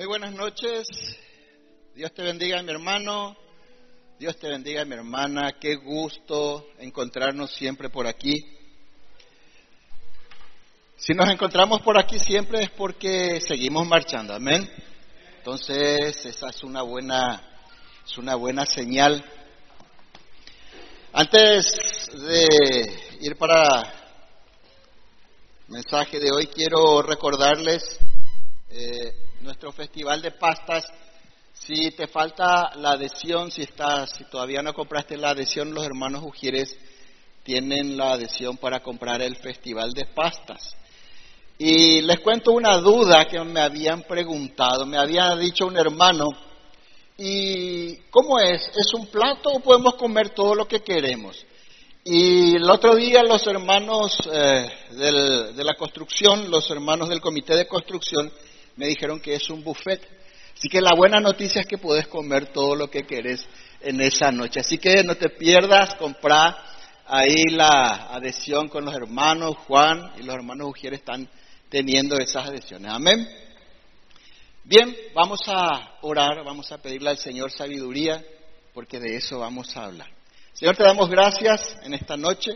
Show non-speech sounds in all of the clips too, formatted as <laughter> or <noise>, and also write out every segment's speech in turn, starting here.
Muy buenas noches. Dios te bendiga, mi hermano. Dios te bendiga, mi hermana. Qué gusto encontrarnos siempre por aquí. Si nos encontramos por aquí siempre es porque seguimos marchando. Amén. Entonces, esa es una buena, es una buena señal. Antes de ir para el mensaje de hoy, quiero recordarles eh, nuestro festival de pastas. Si te falta la adhesión, si estás, si todavía no compraste la adhesión, los hermanos Ujieres tienen la adhesión para comprar el festival de pastas. Y les cuento una duda que me habían preguntado, me había dicho un hermano, ¿y cómo es? ¿Es un plato o podemos comer todo lo que queremos? Y el otro día los hermanos eh, de la construcción, los hermanos del comité de construcción, me dijeron que es un buffet. Así que la buena noticia es que puedes comer todo lo que quieres en esa noche. Así que no te pierdas, comprar ahí la adhesión con los hermanos Juan y los hermanos Ujier están teniendo esas adhesiones. Amén. Bien, vamos a orar, vamos a pedirle al Señor sabiduría, porque de eso vamos a hablar. Señor, te damos gracias en esta noche.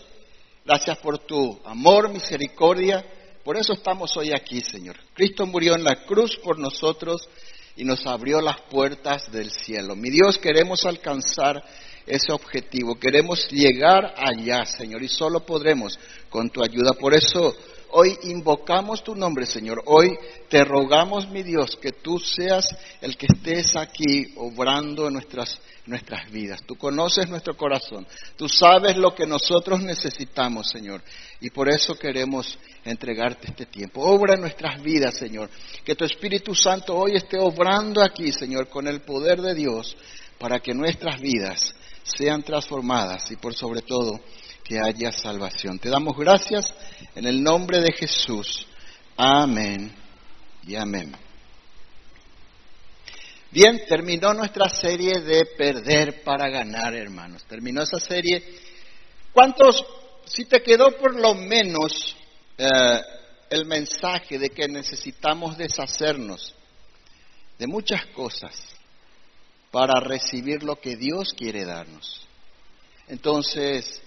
Gracias por tu amor, misericordia. Por eso estamos hoy aquí, Señor. Cristo murió en la cruz por nosotros y nos abrió las puertas del cielo. Mi Dios, queremos alcanzar ese objetivo. Queremos llegar allá, Señor, y solo podremos con tu ayuda. Por eso Hoy invocamos tu nombre, Señor. Hoy te rogamos, mi Dios, que tú seas el que estés aquí obrando en nuestras, nuestras vidas. Tú conoces nuestro corazón. Tú sabes lo que nosotros necesitamos, Señor. Y por eso queremos entregarte este tiempo. Obra en nuestras vidas, Señor. Que tu Espíritu Santo hoy esté obrando aquí, Señor, con el poder de Dios, para que nuestras vidas sean transformadas y por sobre todo que haya salvación. Te damos gracias en el nombre de Jesús. Amén y amén. Bien, terminó nuestra serie de perder para ganar, hermanos. Terminó esa serie. ¿Cuántos, si te quedó por lo menos eh, el mensaje de que necesitamos deshacernos de muchas cosas para recibir lo que Dios quiere darnos? Entonces,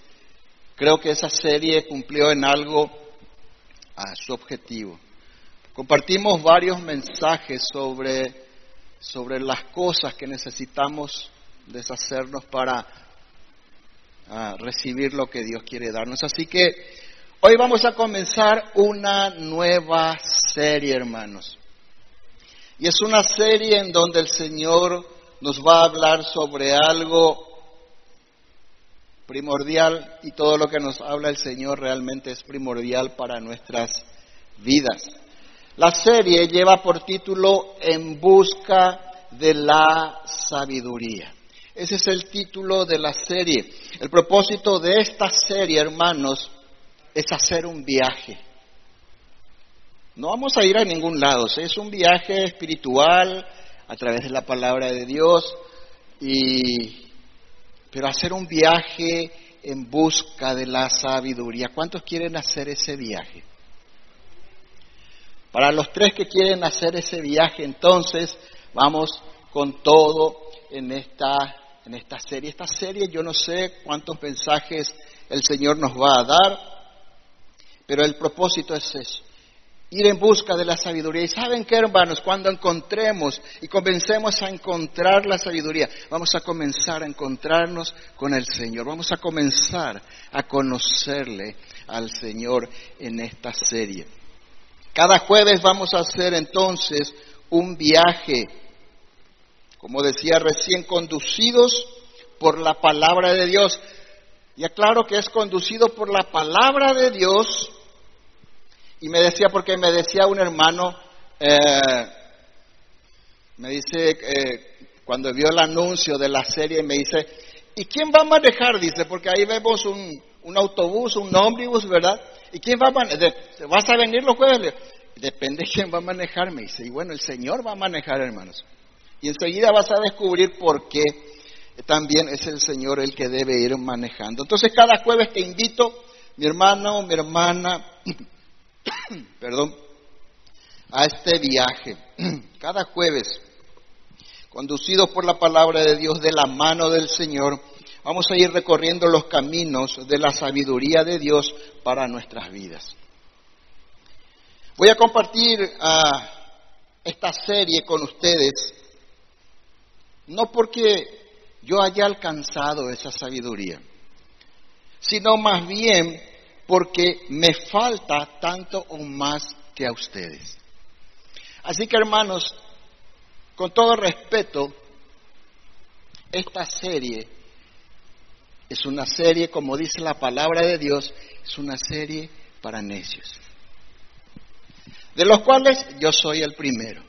Creo que esa serie cumplió en algo a su objetivo. Compartimos varios mensajes sobre, sobre las cosas que necesitamos deshacernos para ah, recibir lo que Dios quiere darnos. Así que hoy vamos a comenzar una nueva serie, hermanos. Y es una serie en donde el Señor nos va a hablar sobre algo primordial y todo lo que nos habla el Señor realmente es primordial para nuestras vidas. La serie lleva por título En busca de la sabiduría. Ese es el título de la serie. El propósito de esta serie, hermanos, es hacer un viaje. No vamos a ir a ningún lado, es un viaje espiritual a través de la palabra de Dios y pero hacer un viaje en busca de la sabiduría. ¿Cuántos quieren hacer ese viaje? Para los tres que quieren hacer ese viaje, entonces vamos con todo en esta, en esta serie. Esta serie yo no sé cuántos mensajes el Señor nos va a dar, pero el propósito es eso, ir en busca de la sabiduría. Y saben qué, hermanos, cuando encontremos y comencemos a encontrar la sabiduría, vamos a comenzar a encontrarnos con el Señor, vamos a comenzar a conocerle al Señor en esta serie. Cada jueves vamos a hacer entonces un viaje, como decía recién, conducidos por la palabra de Dios. Y aclaro que es conducido por la palabra de Dios y me decía, porque me decía un hermano, eh, me dice, eh, cuando vio el anuncio de la serie, me dice, ¿y quién va a manejar? Dice, porque ahí vemos un, un autobús, un ómnibus, ¿verdad? ¿Y quién va a manejar? ¿Vas a venir los jueves? Depende de quién va a manejar, me dice. Y bueno, el Señor va a manejar, hermanos. Y enseguida vas a descubrir por qué también es el Señor el que debe ir manejando. Entonces, cada jueves te invito, mi hermano, mi hermana, <clears throat> <coughs> perdón, a este viaje. <coughs> Cada jueves, conducidos por la palabra de Dios de la mano del Señor, vamos a ir recorriendo los caminos de la sabiduría de Dios para nuestras vidas. Voy a compartir ah, esta serie con ustedes, no porque yo haya alcanzado esa sabiduría, sino más bien porque me falta tanto o más que a ustedes. Así que hermanos, con todo respeto, esta serie es una serie, como dice la palabra de Dios, es una serie para necios, de los cuales yo soy el primero.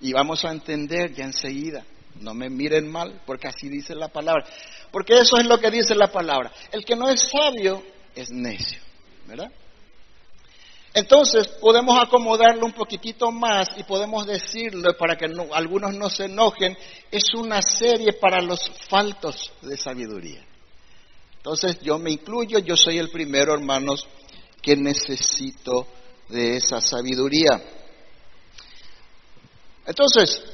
Y vamos a entender ya enseguida, no me miren mal, porque así dice la palabra, porque eso es lo que dice la palabra. El que no es sabio es necio, ¿verdad? Entonces podemos acomodarlo un poquitito más y podemos decirlo para que algunos no se enojen, es una serie para los faltos de sabiduría. Entonces yo me incluyo, yo soy el primero, hermanos, que necesito de esa sabiduría. Entonces,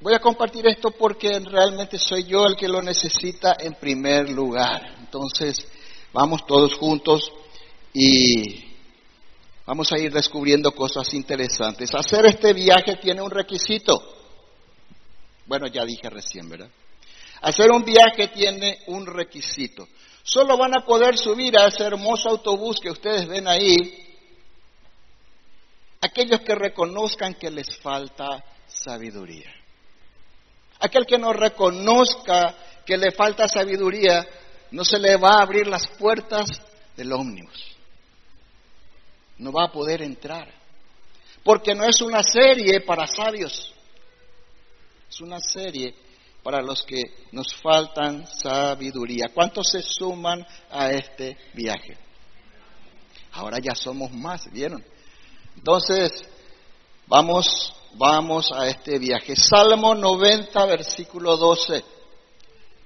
voy a compartir esto porque realmente soy yo el que lo necesita en primer lugar. Entonces, vamos todos juntos y vamos a ir descubriendo cosas interesantes. Hacer este viaje tiene un requisito. Bueno, ya dije recién, ¿verdad? Hacer un viaje tiene un requisito. Solo van a poder subir a ese hermoso autobús que ustedes ven ahí aquellos que reconozcan que les falta sabiduría. Aquel que no reconozca que le falta sabiduría, no se le va a abrir las puertas del ómnibus no va a poder entrar. Porque no es una serie para sabios, es una serie para los que nos faltan sabiduría. ¿Cuántos se suman a este viaje? Ahora ya somos más, ¿vieron? Entonces, vamos, vamos a este viaje. Salmo 90, versículo 12.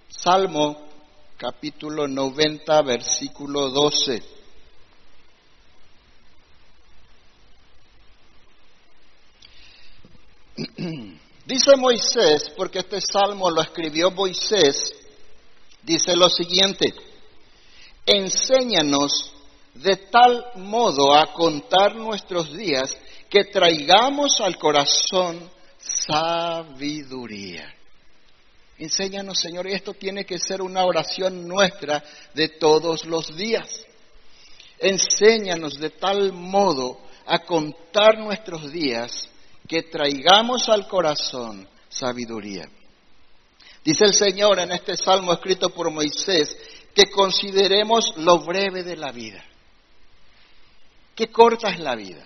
Salmo capítulo 90, versículo 12. <clears throat> Dice Moisés, porque este salmo lo escribió Moisés, dice lo siguiente, enséñanos de tal modo a contar nuestros días que traigamos al corazón sabiduría. Enséñanos, Señor, y esto tiene que ser una oración nuestra de todos los días. Enséñanos de tal modo a contar nuestros días que traigamos al corazón sabiduría. Dice el Señor en este salmo escrito por Moisés que consideremos lo breve de la vida. Qué corta es la vida.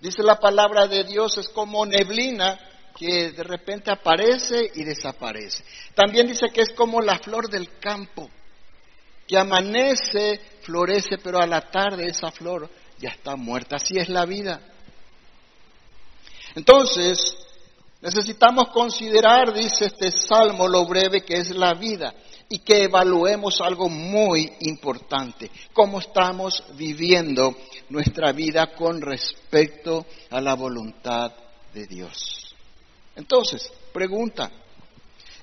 Dice la palabra de Dios es como neblina que de repente aparece y desaparece. También dice que es como la flor del campo, que amanece, florece, pero a la tarde esa flor ya está muerta. Así es la vida. Entonces, necesitamos considerar, dice este salmo, lo breve que es la vida y que evaluemos algo muy importante, cómo estamos viviendo nuestra vida con respecto a la voluntad de Dios. Entonces, pregunta,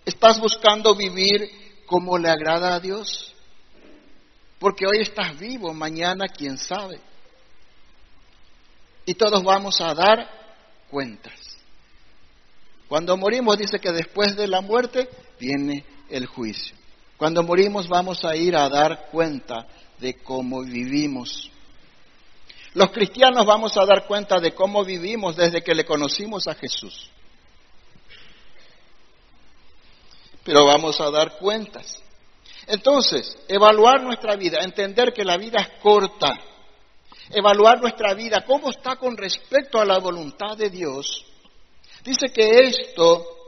¿estás buscando vivir como le agrada a Dios? Porque hoy estás vivo, mañana quién sabe. Y todos vamos a dar cuentas. Cuando morimos dice que después de la muerte viene el juicio. Cuando morimos vamos a ir a dar cuenta de cómo vivimos. Los cristianos vamos a dar cuenta de cómo vivimos desde que le conocimos a Jesús. Pero vamos a dar cuentas. Entonces, evaluar nuestra vida, entender que la vida es corta, evaluar nuestra vida, cómo está con respecto a la voluntad de Dios, dice que esto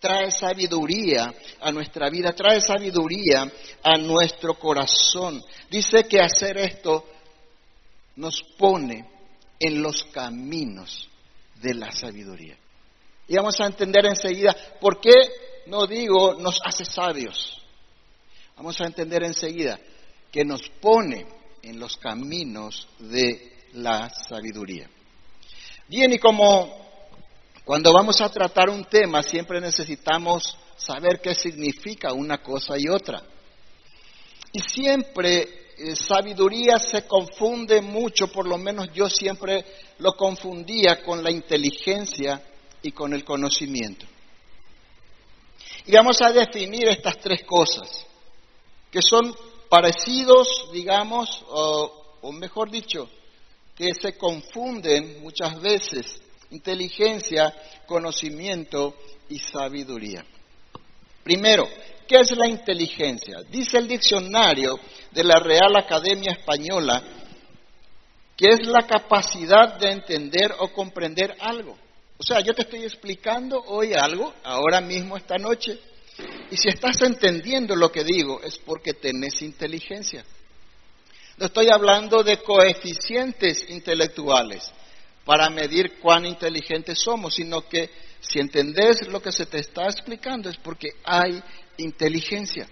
trae sabiduría a nuestra vida, trae sabiduría a nuestro corazón. Dice que hacer esto nos pone en los caminos de la sabiduría. Y vamos a entender enseguida por qué no digo nos hace sabios. Vamos a entender enseguida que nos pone en los caminos de la sabiduría. Bien, y como cuando vamos a tratar un tema siempre necesitamos saber qué significa una cosa y otra. Y siempre eh, sabiduría se confunde mucho, por lo menos yo siempre lo confundía con la inteligencia y con el conocimiento. Y vamos a definir estas tres cosas, que son parecidos, digamos, o, mejor dicho, que se confunden muchas veces, inteligencia, conocimiento y sabiduría. Primero, ¿qué es la inteligencia? Dice el diccionario de la Real Academia Española que es la capacidad de entender o comprender algo. O sea, yo te estoy explicando hoy algo, ahora mismo, esta noche, y si estás entendiendo lo que digo es porque tenés inteligencia. No estoy hablando de coeficientes intelectuales para medir cuán inteligentes somos, sino que si entendés lo que se te está explicando es porque hay inteligencia.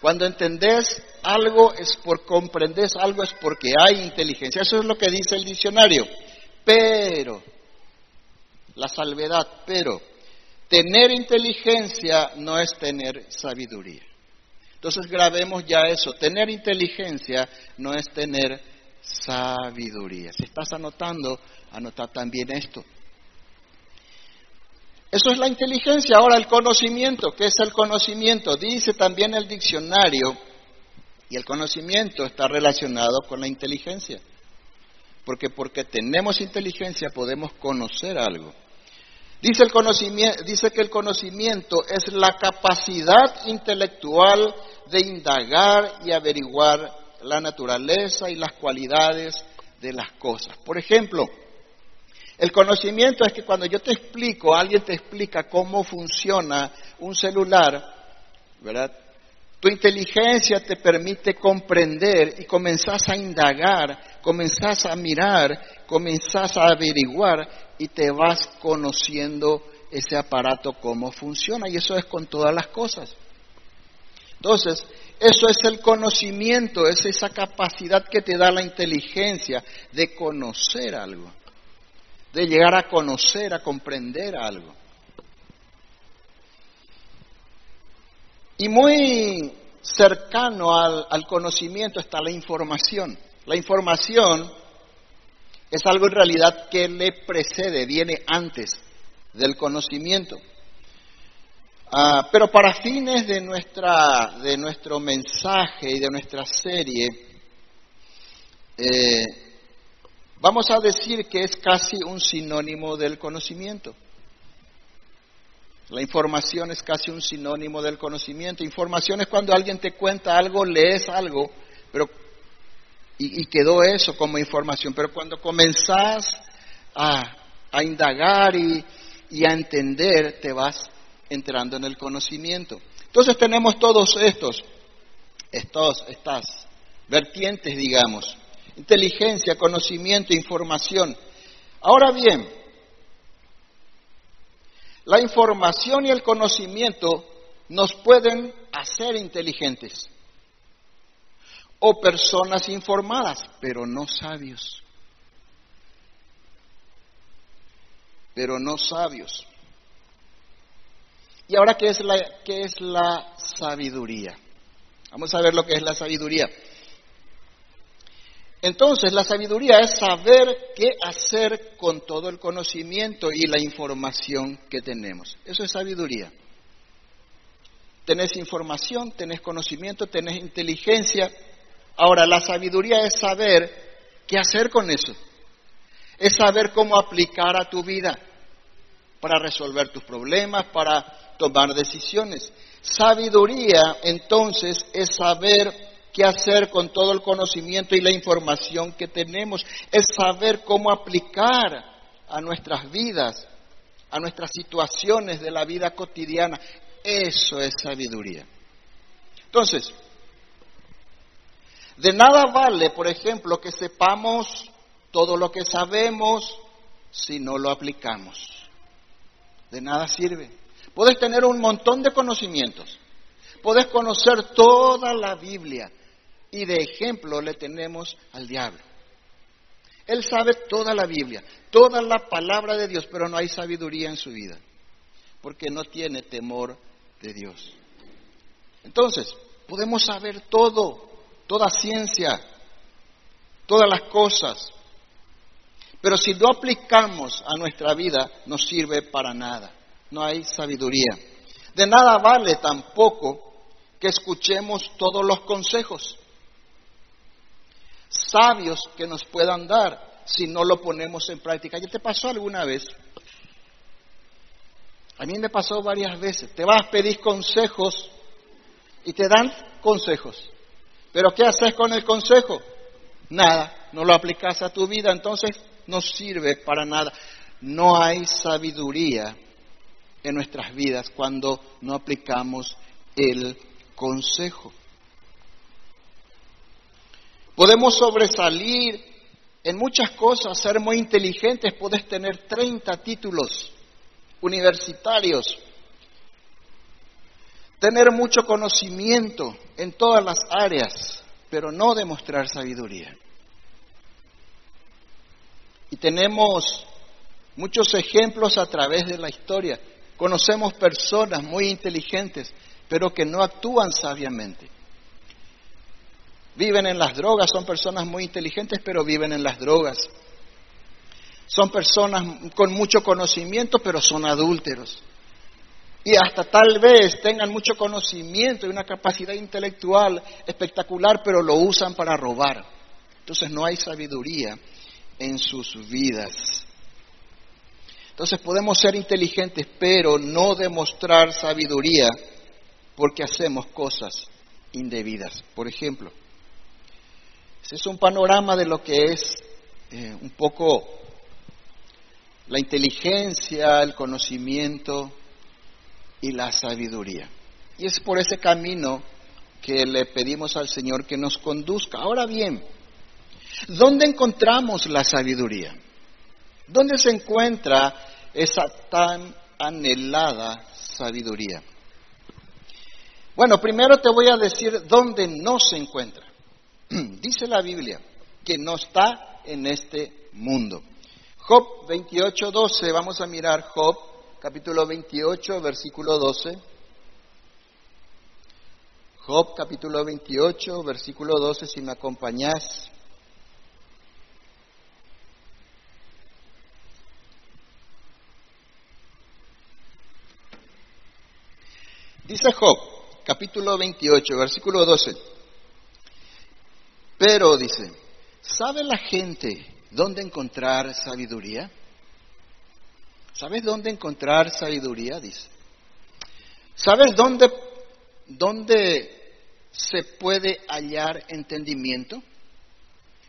Cuando entendés algo es por comprendés algo es porque hay inteligencia. Eso es lo que dice el diccionario. Pero la salvedad, pero tener inteligencia no es tener sabiduría. Entonces grabemos ya eso, tener inteligencia no es tener sabiduría. Si estás anotando, anota también esto. Eso es la inteligencia. Ahora el conocimiento, ¿qué es el conocimiento? Dice también el diccionario, y el conocimiento está relacionado con la inteligencia. Porque porque tenemos inteligencia podemos conocer algo. Dice, el dice que el conocimiento es la capacidad intelectual de indagar y averiguar la naturaleza y las cualidades de las cosas. Por ejemplo, el conocimiento es que cuando yo te explico, alguien te explica cómo funciona un celular, ¿verdad? Tu inteligencia te permite comprender y comenzás a indagar, comenzás a mirar, comenzás a averiguar y te vas conociendo ese aparato cómo funciona y eso es con todas las cosas. Entonces, eso es el conocimiento, es esa capacidad que te da la inteligencia de conocer algo, de llegar a conocer, a comprender algo. Y muy cercano al, al conocimiento está la información. La información es algo en realidad que le precede, viene antes del conocimiento. Ah, pero para fines de, nuestra, de nuestro mensaje y de nuestra serie, eh, vamos a decir que es casi un sinónimo del conocimiento. La información es casi un sinónimo del conocimiento. Información es cuando alguien te cuenta algo, lees algo, pero y, quedó eso como información. Pero cuando comenzás a, indagar y, y, a entender, te vas entrando en el conocimiento. Entonces tenemos todos estos, estos, estas vertientes, digamos, inteligencia, conocimiento, información. Ahora bien, la información y el conocimiento nos pueden hacer inteligentes o personas informadas, pero no sabios. Pero no sabios. ¿Y ahora qué es la, qué es la sabiduría? Vamos a ver lo que es la sabiduría. Entonces, la sabiduría es saber qué hacer con todo el conocimiento y la información que tenemos. Eso es sabiduría. Tenés información, tenés conocimiento, tenés inteligencia. Ahora, la sabiduría es saber qué hacer con eso. Es saber cómo aplicar a tu vida para resolver tus problemas, para tomar decisiones. Sabiduría, entonces, es saber qué hacer con todo el conocimiento y la información que tenemos, es saber cómo aplicar a nuestras vidas, a nuestras situaciones de la vida cotidiana. Eso es sabiduría. Entonces, de nada vale, por ejemplo, que sepamos todo lo que sabemos si no lo aplicamos. De nada sirve. Puedes tener un montón de conocimientos. Puedes conocer toda la Biblia, y de ejemplo le tenemos al diablo. Él sabe toda la Biblia, toda la palabra de Dios, pero no hay sabiduría en su vida, porque no tiene temor de Dios. Entonces, podemos saber todo, toda ciencia, todas las cosas, pero si no aplicamos a nuestra vida, no sirve para nada. No hay sabiduría. De nada vale tampoco que escuchemos todos los consejos sabios que nos puedan dar si no lo ponemos en práctica. ¿Ya te pasó alguna vez? A mí me pasó varias veces. Te vas a pedir consejos y te dan consejos. Pero ¿qué haces con el consejo? Nada, no lo aplicas a tu vida, entonces no sirve para nada. No hay sabiduría en nuestras vidas cuando no aplicamos el consejo. Podemos sobresalir en muchas cosas, ser muy inteligentes, puedes tener 30 títulos universitarios, tener mucho conocimiento en todas las áreas, pero no demostrar sabiduría. Y tenemos muchos ejemplos a través de la historia. Conocemos personas muy inteligentes, pero que no actúan sabiamente viven en las drogas, son personas muy inteligentes, pero viven en las drogas. Son personas con mucho conocimiento, pero son adúlteros. Y hasta tal vez tengan mucho conocimiento y una capacidad intelectual espectacular, pero lo usan para robar. Entonces no hay sabiduría en sus vidas. Entonces podemos ser inteligentes, pero no demostrar sabiduría porque hacemos cosas indebidas. Por ejemplo, ese es un panorama de lo que es eh, un poco la inteligencia, el conocimiento y la sabiduría. Y es por ese camino que le pedimos al Señor que nos conduzca. Ahora bien, ¿dónde encontramos la sabiduría? ¿Dónde se encuentra esa tan anhelada sabiduría? Bueno, primero te voy a decir dónde no se encuentra. <clears throat> Dice la Biblia que no está en este mundo. Job 28, 12, vamos a mirar Job capítulo 28, versículo 12. Job capítulo 28, versículo 12, si me acompañás. Dice Job, capítulo 28, versículo 12. Pero, dice, ¿sabe la gente dónde encontrar sabiduría? ¿Sabes dónde encontrar sabiduría? Dice. ¿Sabes dónde, dónde se puede hallar entendimiento?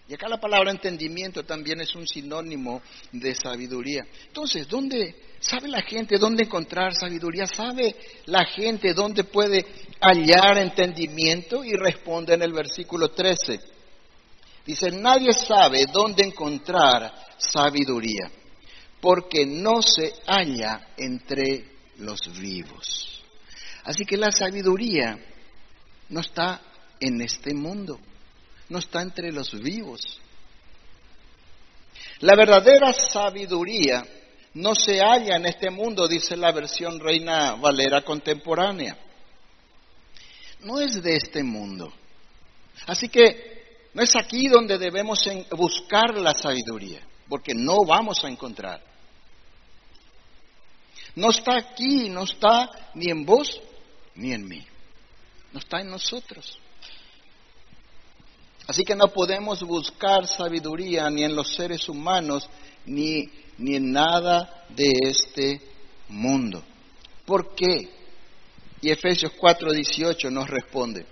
Y acá la palabra entendimiento también es un sinónimo de sabiduría. Entonces, ¿dónde sabe la gente dónde encontrar sabiduría? ¿Sabe la gente dónde puede hallar entendimiento? Y responde en el versículo 13. Dice, nadie sabe dónde encontrar sabiduría, porque no se halla entre los vivos. Así que la sabiduría no está en este mundo, no está entre los vivos. La verdadera sabiduría no se halla en este mundo, dice la versión Reina Valera contemporánea. No es de este mundo. Así que no es aquí donde debemos buscar la sabiduría, porque no vamos a encontrar. No está aquí, no está ni en vos ni en mí. No está en nosotros. Así que no podemos buscar sabiduría ni en los seres humanos ni, ni en nada de este mundo. ¿Por qué? Y Efesios 4:18 nos responde.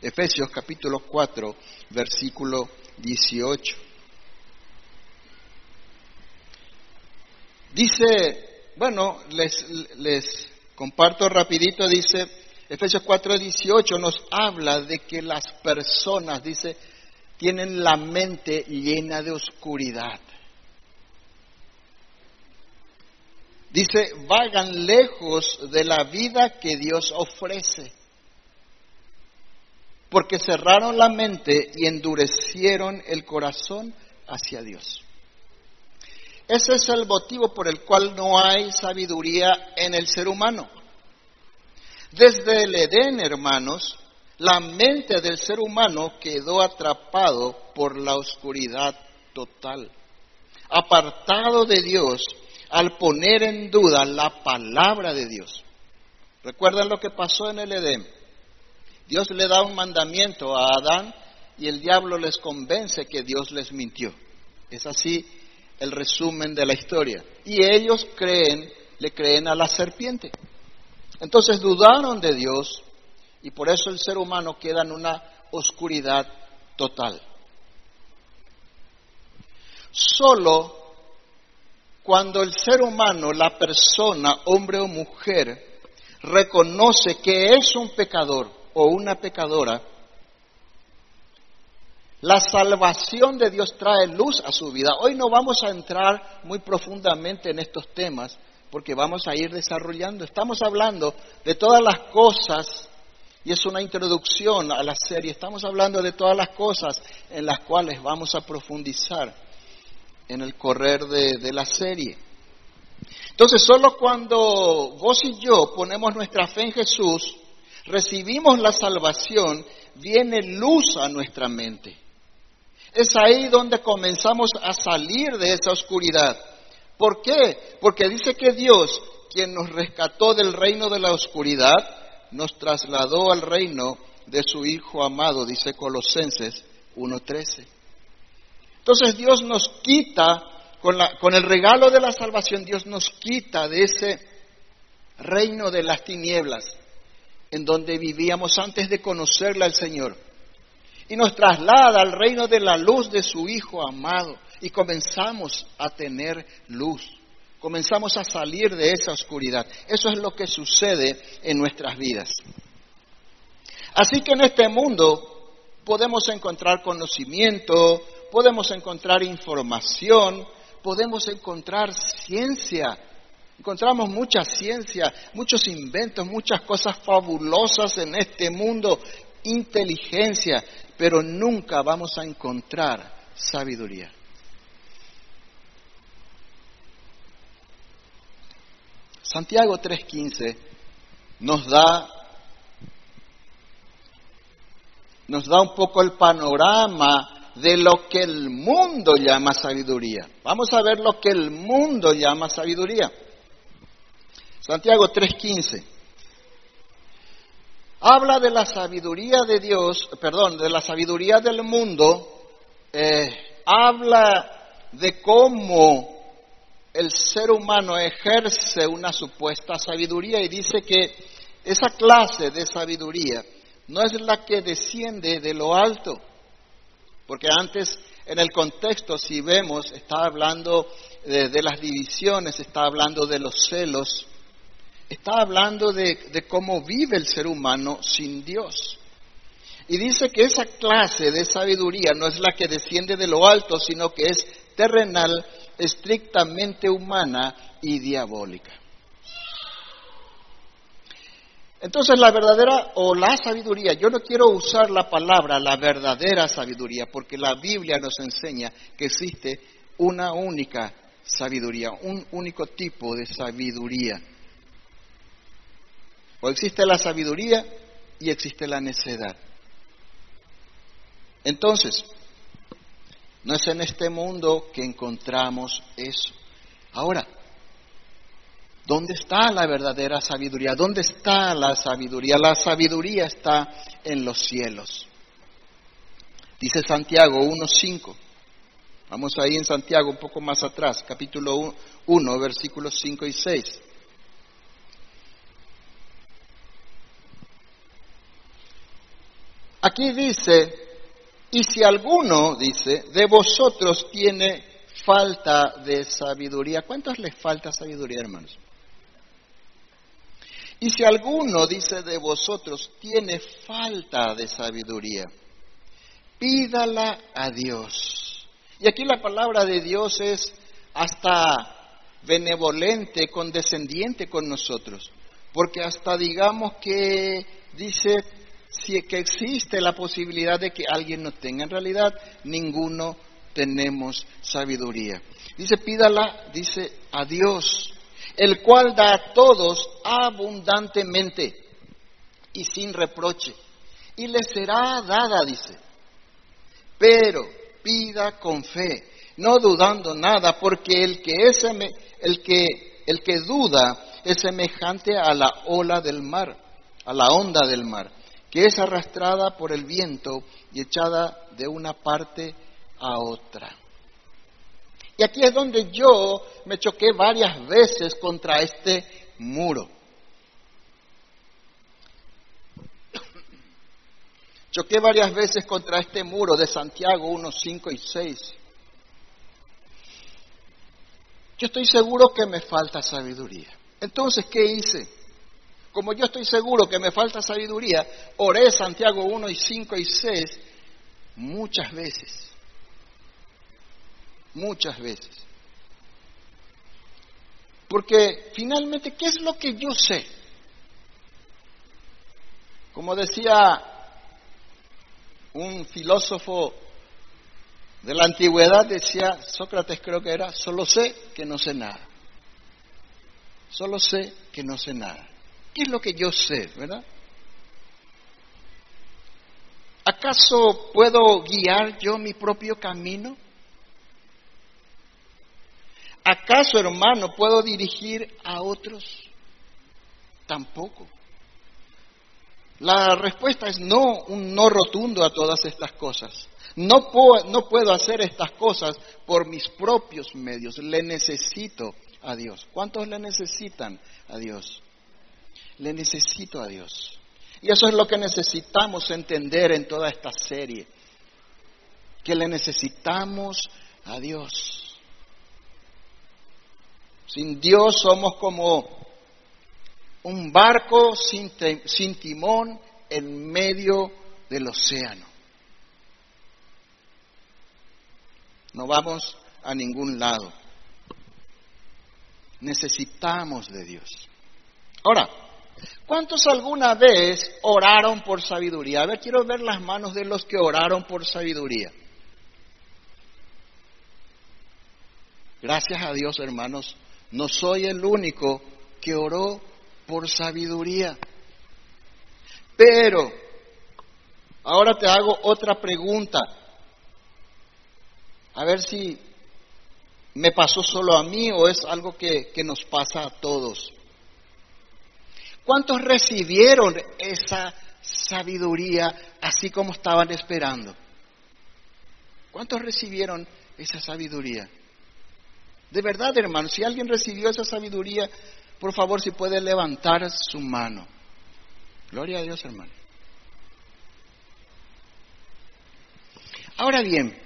Efesios capítulo 4, versículo 18. Dice, bueno, les, les comparto rapidito, dice, Efesios 4, 18 nos habla de que las personas, dice, tienen la mente llena de oscuridad. Dice, vagan lejos de la vida que Dios ofrece. porque cerraron la mente y endurecieron el corazón hacia Dios. Ese es el motivo por el cual no hay sabiduría en el ser humano. Desde el Edén, hermanos, la mente del ser humano quedó atrapado por la oscuridad total, apartado de Dios al poner en duda la palabra de Dios. ¿Recuerdan lo que pasó en el Edén? Dios le da un mandamiento a Adán y el diablo les convence que Dios les mintió. Es así el resumen de la historia. Y ellos creen, le creen a la serpiente. Entonces dudaron de Dios y por eso el ser humano queda en una oscuridad total. Solo cuando el ser humano, la persona, hombre o mujer, reconoce que es un pecador o una pecadora, la salvación de Dios trae luz a su vida. Hoy no vamos a entrar muy profundamente en estos temas porque vamos a ir desarrollando. Estamos hablando de todas las cosas y es una introducción a la serie. Estamos hablando de todas las cosas en las cuales vamos a profundizar en el correr de, la serie. Entonces, solo cuando vos y yo ponemos nuestra fe en Jesús, recibimos la salvación, viene luz a nuestra mente. Es ahí donde comenzamos a salir de esa oscuridad. ¿Por qué? Porque dice que Dios, quien nos rescató del reino de la oscuridad, nos trasladó al reino de su Hijo amado, dice Colosenses 1.13. Entonces Dios nos quita, con, con el regalo de la salvación, Dios nos quita de ese reino de las tinieblas en donde vivíamos antes de conocerle al Señor y nos traslada al reino de la luz de su Hijo amado y comenzamos a tener luz, comenzamos a salir de esa oscuridad. Eso es lo que sucede en nuestras vidas. Así que en este mundo podemos encontrar conocimiento, podemos encontrar información, podemos encontrar ciencia. Encontramos mucha ciencia, muchos inventos, muchas cosas fabulosas en este mundo, inteligencia, pero nunca vamos a encontrar sabiduría. Santiago 3:15 nos da nos da un poco el panorama de lo que el mundo llama sabiduría. Vamos a ver lo que el mundo llama sabiduría. Santiago 3:15 habla de la sabiduría de Dios, perdón, de la sabiduría del mundo, eh, habla de cómo el ser humano ejerce una supuesta sabiduría y dice que esa clase de sabiduría no es la que desciende de lo alto, porque antes en el contexto, si vemos, está hablando de, las divisiones, está hablando de los celos, está hablando de, cómo vive el ser humano sin Dios. Y dice que esa clase de sabiduría no es la que desciende de lo alto, sino que es terrenal, estrictamente humana y diabólica. Entonces la verdadera o la sabiduría, yo no quiero usar la palabra la verdadera sabiduría, porque la Biblia nos enseña que existe una única sabiduría, un único tipo de sabiduría. O existe la sabiduría y existe la necedad. Entonces, no es en este mundo que encontramos eso. Ahora, ¿dónde está la verdadera sabiduría? ¿Dónde está la sabiduría? La sabiduría está en los cielos. Dice Santiago 1.5. Vamos ahí en Santiago un poco más atrás, capítulo 1, versículos 5 y 6. Aquí dice, y si alguno, dice, de vosotros tiene falta de sabiduría, ¿cuántos les falta sabiduría, hermanos? Y si alguno, dice, de vosotros tiene falta de sabiduría, pídala a Dios. Y aquí la palabra de Dios es hasta benevolente, condescendiente con nosotros, porque hasta digamos que dice si que existe la posibilidad de que alguien no tenga. En realidad, ninguno tenemos sabiduría. Dice, pídala, dice, a Dios, el cual da a todos abundantemente y sin reproche, y le será dada, dice. Pero pida con fe, no dudando nada, porque el que es el que el que duda es semejante a la ola del mar, a la onda del mar, que es arrastrada por el viento y echada de una parte a otra. Y aquí es donde yo me choqué varias veces contra este muro. <coughs> Choqué varias veces contra este muro de Santiago 1, 5 y 6. Yo estoy seguro que me falta sabiduría. Entonces, ¿qué hice? Como yo estoy seguro que me falta sabiduría, oré Santiago 1 y 5 y 6 muchas veces. Muchas veces. Porque finalmente, ¿qué es lo que yo sé? Como decía un filósofo de la antigüedad, decía, Sócrates creo que era, solo sé que no sé nada. Solo sé que no sé nada. ¿Qué es lo que yo sé, verdad? ¿Acaso puedo guiar yo mi propio camino? ¿Acaso, hermano, puedo dirigir a otros? Tampoco. La respuesta es no, un no rotundo a todas estas cosas. No puedo, no puedo hacer estas cosas por mis propios medios. Le necesito a Dios. ¿Cuántos le necesitan a Dios? Le necesito a Dios. Y eso es lo que necesitamos entender en toda esta serie. Que le necesitamos a Dios. Sin Dios somos como un barco sin, timón en medio del océano. No vamos a ningún lado. Necesitamos de Dios. Ahora, ¿cuántos alguna vez oraron por sabiduría? A ver, quiero ver las manos de los que oraron por sabiduría. Gracias a Dios, hermanos, no soy el único que oró por sabiduría. Pero, ahora te hago otra pregunta. A ver si me pasó solo a mí o es algo que, nos pasa a todos. ¿Cuántos recibieron esa sabiduría así como estaban esperando? ¿Cuántos recibieron esa sabiduría? De verdad, hermano, si alguien recibió esa sabiduría, por favor, si puede levantar su mano. Gloria a Dios, hermano. Ahora bien,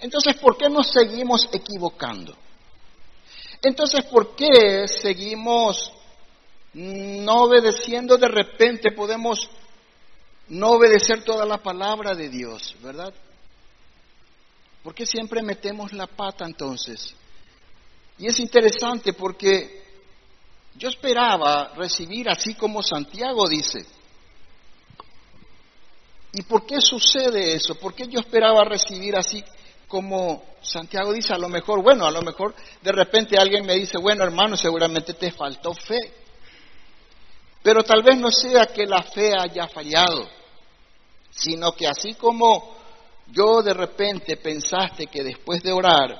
entonces, ¿por qué nos seguimos equivocando? Entonces, ¿por qué seguimos no obedeciendo de repente? Podemos no obedecer toda la palabra de Dios, ¿verdad? ¿Por qué siempre metemos la pata entonces? Y es interesante porque yo esperaba recibir así como Santiago dice. ¿Y por qué sucede eso? ¿Por qué yo esperaba recibir así como Santiago dice, a lo mejor, bueno, a lo mejor de repente alguien me dice, bueno hermano, seguramente te faltó fe. Pero tal vez no sea que la fe haya fallado, sino que así como yo de repente pensaste que después de orar,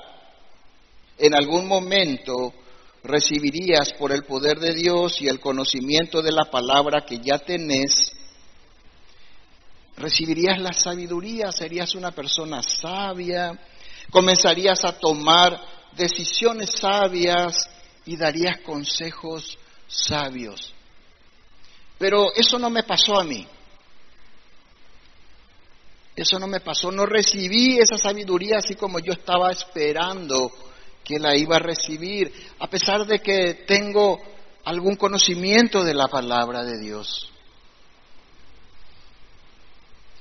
en algún momento recibirías por el poder de Dios y el conocimiento de la palabra que ya tenés, recibirías la sabiduría, serías una persona sabia, comenzarías a tomar decisiones sabias y darías consejos sabios. Pero eso no me pasó a mí. Eso no me pasó, no recibí esa sabiduría así como yo estaba esperando que la iba a recibir, a pesar de que tengo algún conocimiento de la palabra de Dios.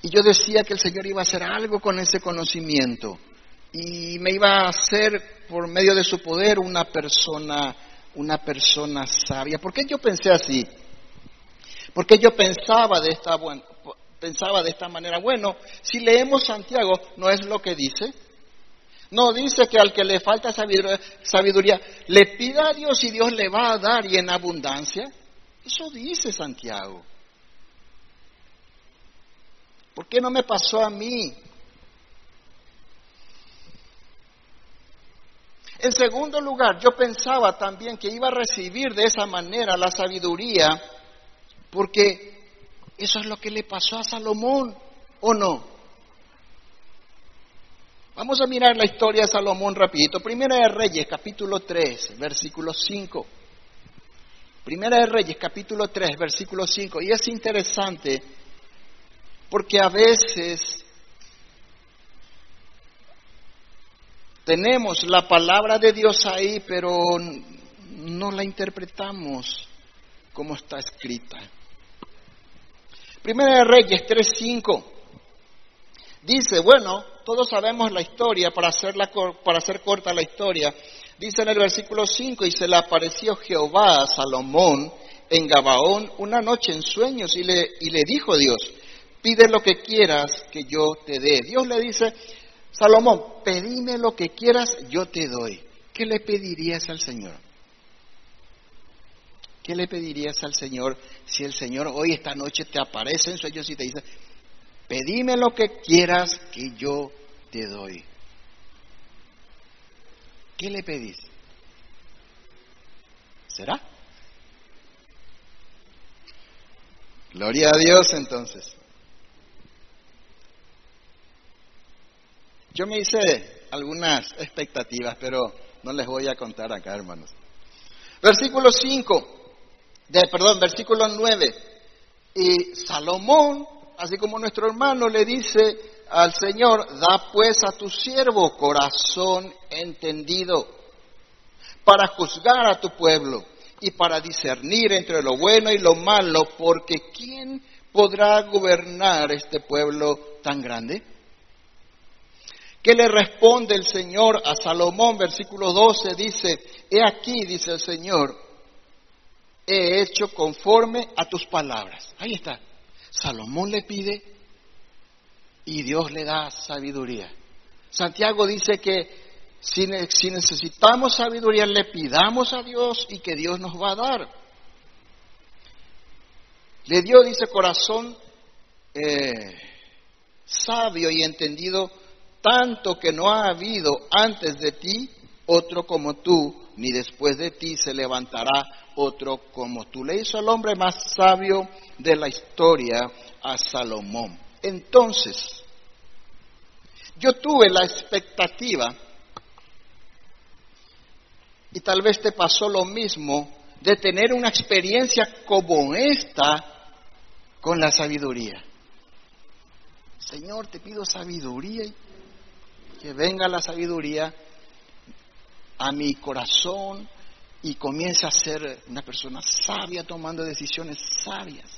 Y yo decía que el Señor iba a hacer algo con ese conocimiento y me iba a hacer por medio de su poder una persona, una persona sabia. ¿Por qué yo pensé así? Porque yo pensaba de esta, pensaba de esta manera, bueno, si leemos Santiago, ¿no es lo que dice? No dice que al que le falta sabiduría, le pida a Dios y Dios le va a dar y en abundancia. Eso dice Santiago. ¿Por qué no me pasó a mí? En segundo lugar, yo pensaba también que iba a recibir de esa manera la sabiduría, porque eso es lo que le pasó a Salomón, ¿o no? Vamos a mirar la historia de Salomón rapidito. Primera de Reyes, capítulo 3, versículo 5. Primera de Reyes, capítulo 3, versículo 5. Y es interesante porque a veces tenemos la palabra de Dios ahí, pero no la interpretamos como está escrita. Primera de Reyes 3.5 dice, bueno, todos sabemos la historia, para, hacerla, para hacer corta la historia, dice en el versículo 5, y se le apareció Jehová a Salomón en Gabaón una noche en sueños y le, y le dijo Dios, pide lo que quieras que yo te dé. Dios le dice, Salomón, pedime lo que quieras, yo te doy. ¿Qué le pedirías al Señor? ¿Qué le pedirías al Señor si el Señor hoy, esta noche, te aparece en sueños y te dice, pedime lo que quieras que yo te doy. ¿Qué le pedís? ¿Será? Gloria a Dios entonces. Yo me hice algunas expectativas, pero no les voy a contar acá, hermanos. Versículo 5, de, perdón, versículo 9. Y Salomón así como nuestro hermano le dice al Señor, da pues a tu siervo corazón entendido para juzgar a tu pueblo y para discernir entre lo bueno y lo malo, porque ¿quién podrá gobernar este pueblo tan grande? ¿Qué le responde el Señor a Salomón? Versículo 12 dice, he aquí, dice el Señor, he hecho conforme a tus palabras. Ahí está. Salomón le pide y Dios le da sabiduría. Santiago dice que si, necesitamos sabiduría, le pidamos a Dios y que Dios nos va a dar. Le dio, dice, corazón eh, sabio y entendido, tanto que no ha habido antes de ti otro como tú, ni después de ti se levantará otro como tú. Le hizo al hombre más sabio de la historia a Salomón. Entonces, yo tuve la expectativa, y tal vez te pasó lo mismo, de tener una experiencia como esta con la sabiduría. Señor, te pido sabiduría, que venga la sabiduría a mi corazón, y comienza a ser una persona sabia tomando decisiones sabias.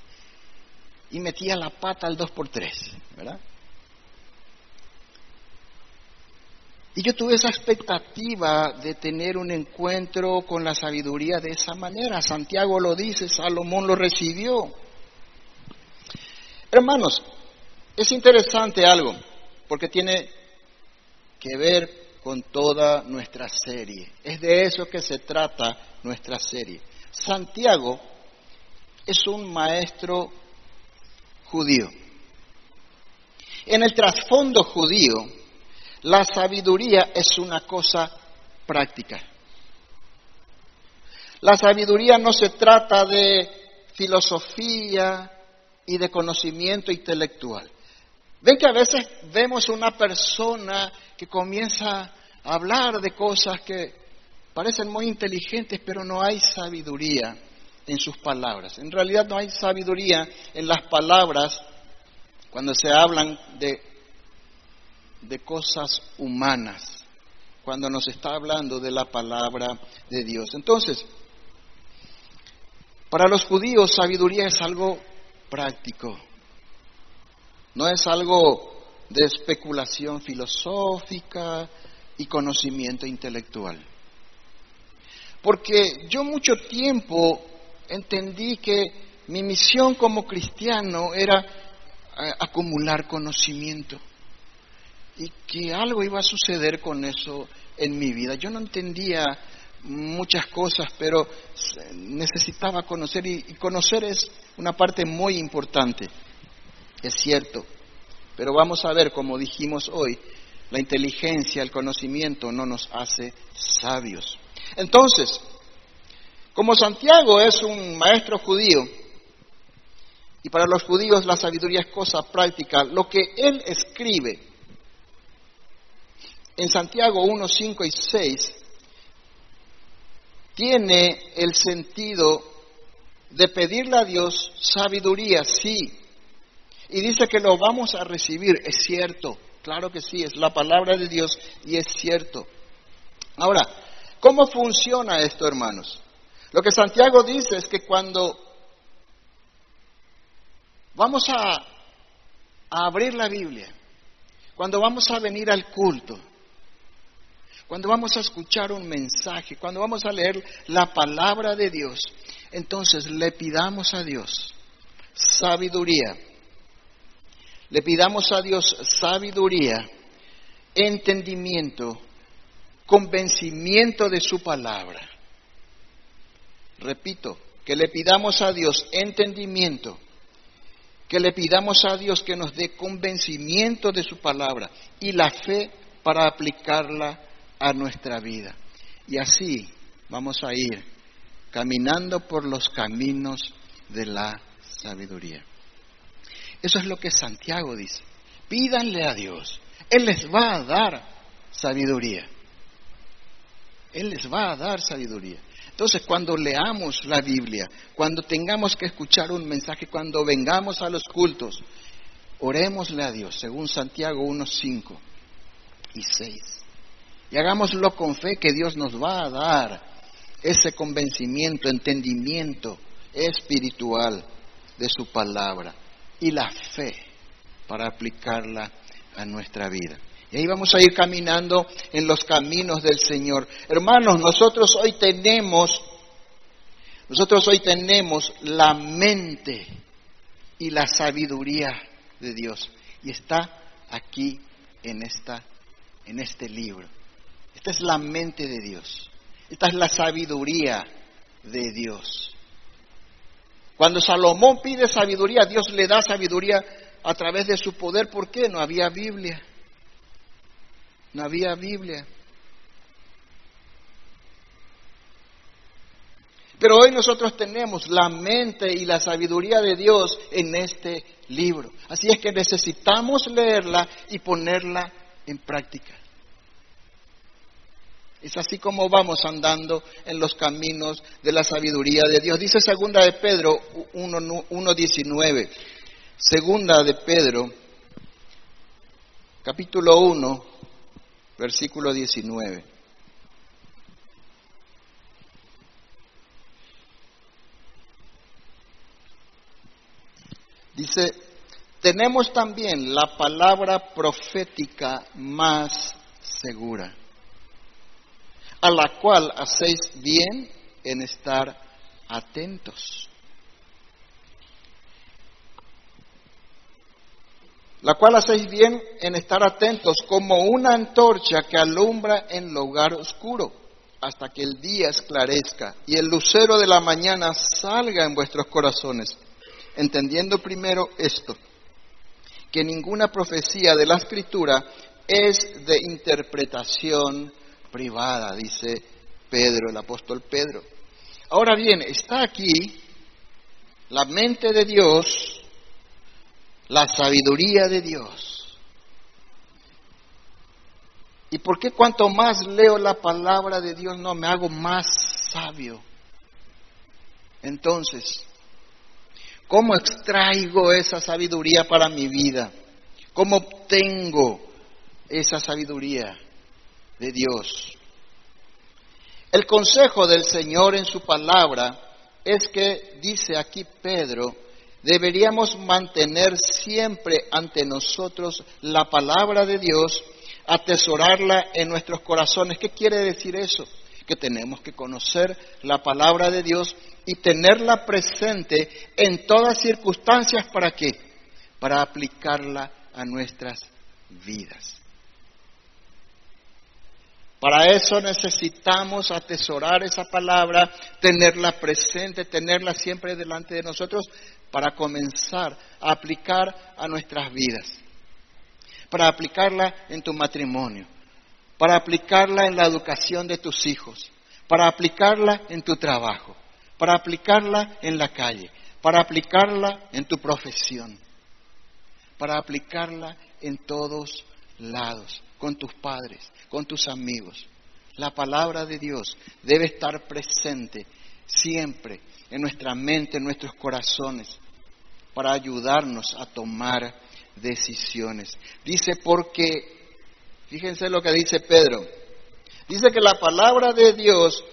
Y metía la pata al dos por tres, ¿verdad? Y yo tuve esa expectativa de tener un encuentro con la sabiduría de esa manera. Santiago lo dice, Salomón lo recibió. Hermanos, es interesante algo, porque tiene que ver con toda nuestra serie. Es de eso que se trata nuestra serie. Santiago es un maestro judío. En el trasfondo judío, la sabiduría es una cosa práctica. La sabiduría no se trata de filosofía y de conocimiento intelectual. Ven que a veces vemos una persona que comienza a hablar de cosas que parecen muy inteligentes, pero no hay sabiduría en sus palabras. En realidad no hay sabiduría en las palabras cuando se hablan de, de cosas humanas, cuando nos está hablando de la palabra de Dios. Entonces, para los judíos sabiduría es algo práctico, no es algo de especulación filosófica y conocimiento intelectual. Porque yo mucho tiempo entendí que mi misión como cristiano era eh, acumular conocimiento y que algo iba a suceder con eso en mi vida. Yo no entendía muchas cosas, pero necesitaba conocer y, conocer es una parte muy importante, es cierto. Pero vamos a ver, como dijimos hoy, la inteligencia, el conocimiento no nos hace sabios. Entonces, como Santiago es un maestro judío, y para los judíos la sabiduría es cosa práctica, lo que él escribe en Santiago 1, 5 y 6 tiene el sentido de pedirle a Dios sabiduría, sí. Y dice que lo vamos a recibir, es cierto, claro que sí, es la palabra de Dios y es cierto. Ahora, ¿cómo funciona esto, hermanos? Lo que Santiago dice es que cuando vamos a, a abrir la Biblia, cuando vamos a venir al culto, cuando vamos a escuchar un mensaje, cuando vamos a leer la palabra de Dios, entonces le pidamos a Dios sabiduría. Le pidamos a Dios sabiduría, entendimiento, convencimiento de su palabra. Repito, que le pidamos a Dios entendimiento, que le pidamos a Dios que nos dé convencimiento de su palabra y la fe para aplicarla a nuestra vida. Y así vamos a ir caminando por los caminos de la sabiduría. Eso es lo que Santiago dice. Pídanle a Dios. Él les va a dar sabiduría. Él les va a dar sabiduría. Entonces, cuando leamos la Biblia, cuando tengamos que escuchar un mensaje, cuando vengamos a los cultos, orémosle a Dios, según Santiago 1, 5 y 6. Y hagámoslo con fe que Dios nos va a dar ese convencimiento, entendimiento espiritual de su palabra y la fe para aplicarla a nuestra vida. Y ahí vamos a ir caminando en los caminos del Señor. Hermanos, nosotros hoy tenemos, nosotros hoy tenemos la mente y la sabiduría de Dios. Y está aquí en esta, en este libro. Esta es la mente de Dios. Esta es la sabiduría de Dios. Cuando Salomón pide sabiduría, Dios le da sabiduría a través de su poder. ¿Por qué? No había Biblia. No había Biblia. Pero hoy nosotros tenemos la mente y la sabiduría de Dios en este libro. Así es que necesitamos leerla y ponerla en práctica. Es así como vamos andando en los caminos de la sabiduría de Dios. Dice segunda de Pedro 1.19. Segunda de Pedro, capítulo 1, versículo 19. Dice, tenemos también la palabra profética más segura a la cual hacéis bien en estar atentos. La cual hacéis bien en estar atentos como una antorcha que alumbra en lugar oscuro hasta que el día esclarezca y el lucero de la mañana salga en vuestros corazones, entendiendo primero esto, que ninguna profecía de la escritura es de interpretación privada, dice Pedro, el apóstol Pedro. Ahora bien, está aquí la mente de Dios, la sabiduría de Dios. ¿Y por qué cuanto más leo la palabra de Dios no me hago más sabio? Entonces, ¿cómo extraigo esa sabiduría para mi vida? ¿Cómo obtengo esa sabiduría? Dios. El consejo del Señor en su palabra es que, dice aquí Pedro, deberíamos mantener siempre ante nosotros la palabra de Dios, atesorarla en nuestros corazones. ¿Qué quiere decir eso? que tenemos que conocer la palabra de Dios y tenerla presente en todas circunstancias. ¿Para qué? Para aplicarla a nuestras vidas. Para eso necesitamos atesorar esa palabra, tenerla presente, tenerla siempre delante de nosotros para comenzar a aplicar a nuestras vidas, para aplicarla en tu matrimonio, para aplicarla en la educación de tus hijos, para aplicarla en tu trabajo, para aplicarla en la calle, para aplicarla en tu profesión, para aplicarla en todos lados, con tus padres, con tus amigos. La palabra de Dios debe estar presente siempre en nuestra mente, en nuestros corazones, para ayudarnos a tomar decisiones. Dice porque Fíjense lo que dice Pedro. Dice que la palabra de Dios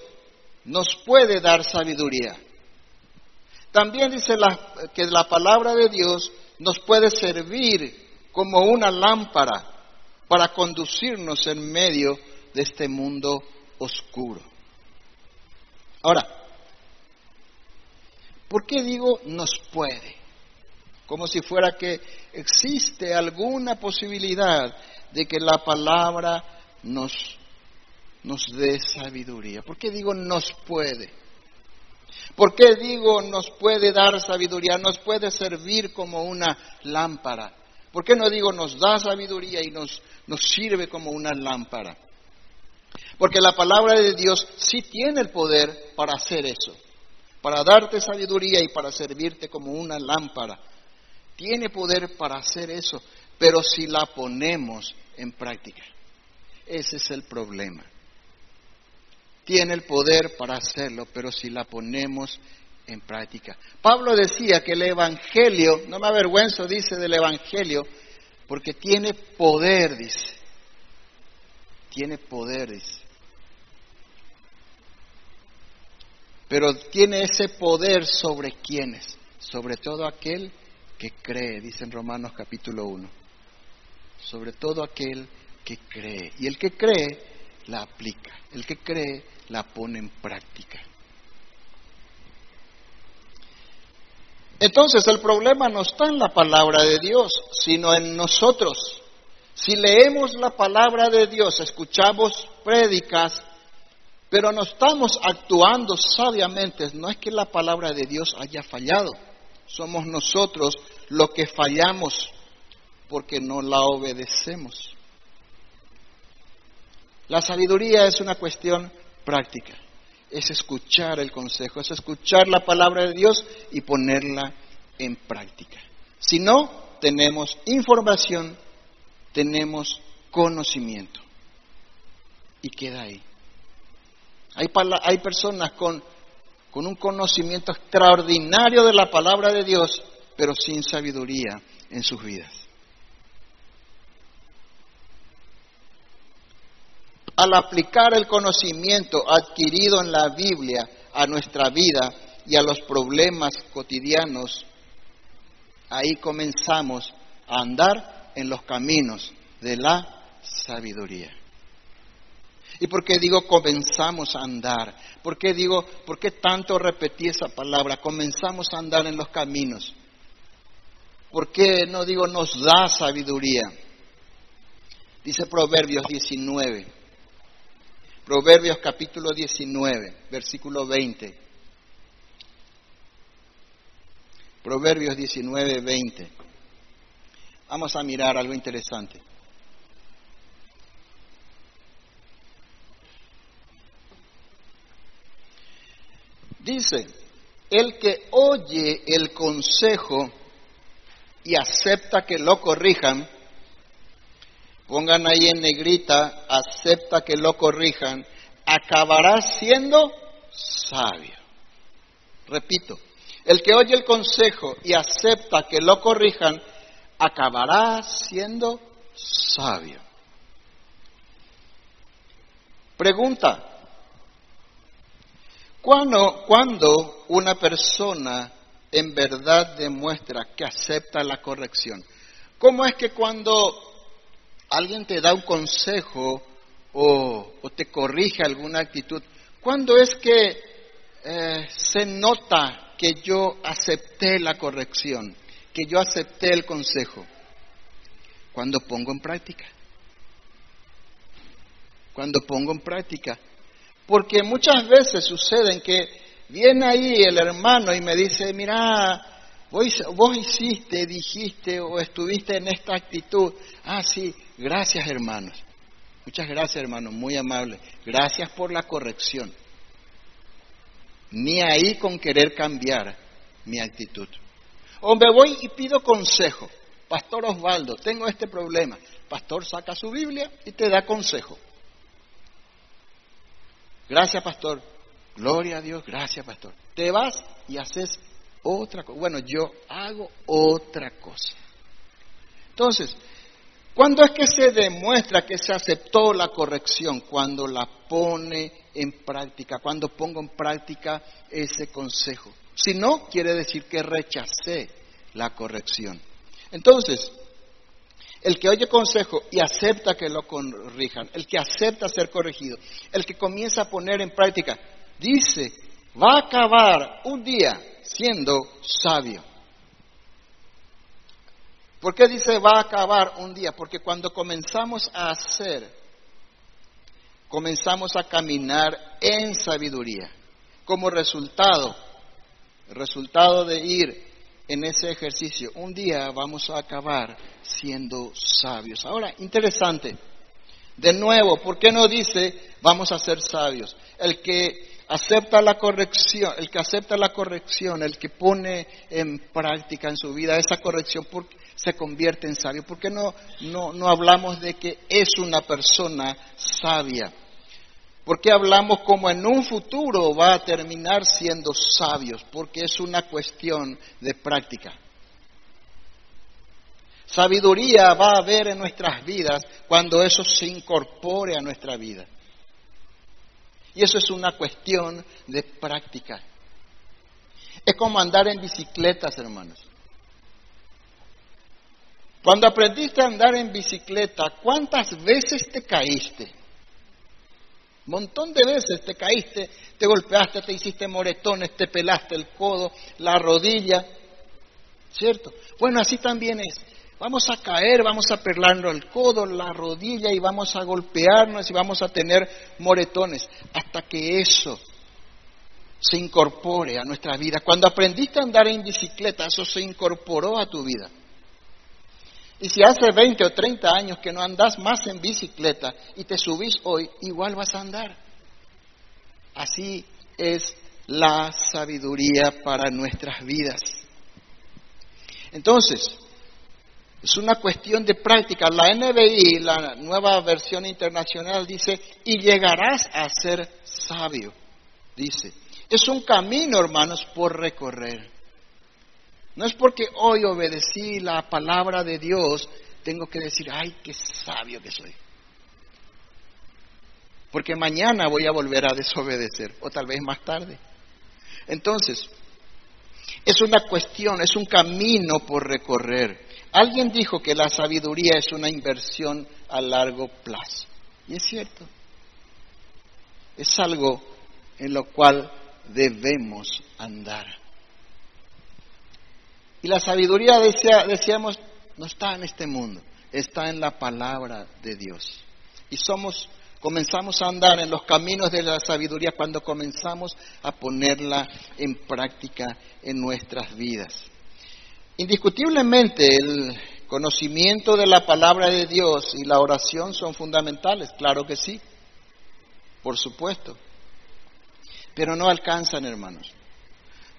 nos puede dar sabiduría. También dice que la palabra de Dios nos puede servir como una lámpara para conducirnos en medio de este mundo oscuro. Ahora, ¿por qué digo nos puede? Como si fuera que existe alguna posibilidad de que la palabra nos, nos dé sabiduría. ¿Por qué digo nos puede? ¿Por qué digo nos puede dar sabiduría? Nos puede servir como una lámpara. ¿Por qué no digo nos da sabiduría y nos, nos sirve como una lámpara? Porque la palabra de Dios sí tiene el poder para hacer eso, para darte sabiduría y para servirte como una lámpara. Tiene poder para hacer eso, pero si la ponemos en práctica. Ese es el problema. Tiene el poder para hacerlo, pero si la ponemos en práctica. Pablo decía que el Evangelio, no me avergüenzo, dice del Evangelio, porque tiene poder, dice. Tiene poder, dice. Pero tiene ese poder sobre quienes, sobre todo aquel que cree, dice en Romanos capítulo 1 sobre todo aquel que cree. Y el que cree la aplica, el que cree la pone en práctica. Entonces el problema no está en la palabra de Dios, sino en nosotros. Si leemos la palabra de Dios, escuchamos prédicas, pero no estamos actuando sabiamente, no es que la palabra de Dios haya fallado, somos nosotros los que fallamos porque no la obedecemos. La sabiduría es una cuestión práctica, es escuchar el consejo, es escuchar la palabra de Dios y ponerla en práctica. Si no, tenemos información, tenemos conocimiento y queda ahí. Hay, personas con un conocimiento extraordinario de la palabra de Dios, pero sin sabiduría en sus vidas. Al aplicar el conocimiento adquirido en la Biblia a nuestra vida y a los problemas cotidianos, ahí comenzamos a andar en los caminos de la sabiduría. ¿Y por qué digo comenzamos a andar? ¿Por qué digo, por qué tanto repetí esa palabra? Comenzamos a andar en los caminos. ¿Por qué no digo nos da sabiduría? Dice Proverbios 19. Proverbios capítulo 19, versículo 20. Proverbios 19, 20. Vamos a mirar algo interesante. Dice, el que oye el consejo y acepta que lo corrijan, pongan ahí en negrita, acepta que lo corrijan, acabará siendo sabio. Repito, el que oye el consejo y acepta que lo corrijan, acabará siendo sabio. Pregunta, ¿cuándo, ¿cuándo una persona en verdad demuestra que acepta la corrección? ¿Cómo es que cuando alguien te da un consejo o, te corrige alguna actitud, ¿Cuándo es que eh, se nota que yo acepté la corrección, que yo acepté el consejo? Cuando pongo en práctica. Cuando pongo en práctica. Porque muchas veces sucede que viene ahí el hermano y me dice, mira, vos, vos hiciste, dijiste o estuviste en esta actitud. Ah, sí, gracias hermanos. Muchas gracias hermanos, muy amable. Gracias por la corrección. Ni ahí con querer cambiar mi actitud. O me voy y pido consejo. Pastor Osvaldo, tengo este problema. Pastor saca su Biblia y te da consejo. Gracias, pastor. Gloria a Dios, gracias, pastor. Te vas y haces otra cosa. Bueno, yo hago otra cosa. Entonces, ¿cuándo es que se demuestra que se aceptó la corrección? Cuando la pone en práctica, cuando pongo en práctica ese consejo. Si no, quiere decir que rechacé la corrección. Entonces, el que oye consejo y acepta que lo corrijan, el que acepta ser corregido, el que comienza a poner en práctica, dice, va a acabar un día siendo sabio. ¿Por qué dice va a acabar un día? Porque cuando comenzamos a hacer, comenzamos a caminar en sabiduría. Como resultado, resultado de ir en ese ejercicio, un día vamos a acabar siendo sabios. Ahora, interesante, de nuevo, ¿por qué no dice vamos a ser sabios? El que acepta la corrección, el que acepta la corrección, el que pone en práctica en su vida esa corrección, se convierte en sabio. ¿Por qué no, no, no hablamos de que es una persona sabia? Porque hablamos como en un futuro va a terminar siendo sabios, porque es una cuestión de práctica. Sabiduría va a haber en nuestras vidas cuando eso se incorpore a nuestra vida. Y eso es una cuestión de práctica. Es como andar en bicicletas, hermanos. Cuando aprendiste a andar en bicicleta, ¿cuántas veces te caíste? montón de veces te caíste, te golpeaste, te hiciste moretones, te pelaste el codo, la rodilla, ¿cierto? Bueno, así también es. Vamos a caer, vamos a perlarnos el codo, la rodilla y vamos a golpearnos y vamos a tener moretones hasta que eso se incorpore a nuestra vida. Cuando aprendiste a andar en bicicleta, eso se incorporó a tu vida. Y si hace 20 o 30 años que no andas más en bicicleta y te subís hoy, igual vas a andar. Así es la sabiduría para nuestras vidas. Entonces, es una cuestión de práctica. La NBI, la nueva versión internacional, dice, y llegarás a ser sabio. Dice, es un camino, hermanos, por recorrer. No es porque hoy obedecí la palabra de Dios, tengo que decir, ay, qué sabio que soy. Porque mañana voy a volver a desobedecer, o tal vez más tarde. Entonces, es una cuestión, es un camino por recorrer. Alguien dijo que la sabiduría es una inversión a largo plazo. Y es cierto. Es algo en lo cual debemos andar. Y la sabiduría, decíamos, no está en este mundo, está en la palabra de Dios. Y somos, comenzamos a andar en los caminos de la sabiduría cuando comenzamos a ponerla en práctica en nuestras vidas. Indiscutiblemente el conocimiento de la palabra de Dios y la oración son fundamentales, claro que sí, por supuesto, pero no alcanzan, hermanos.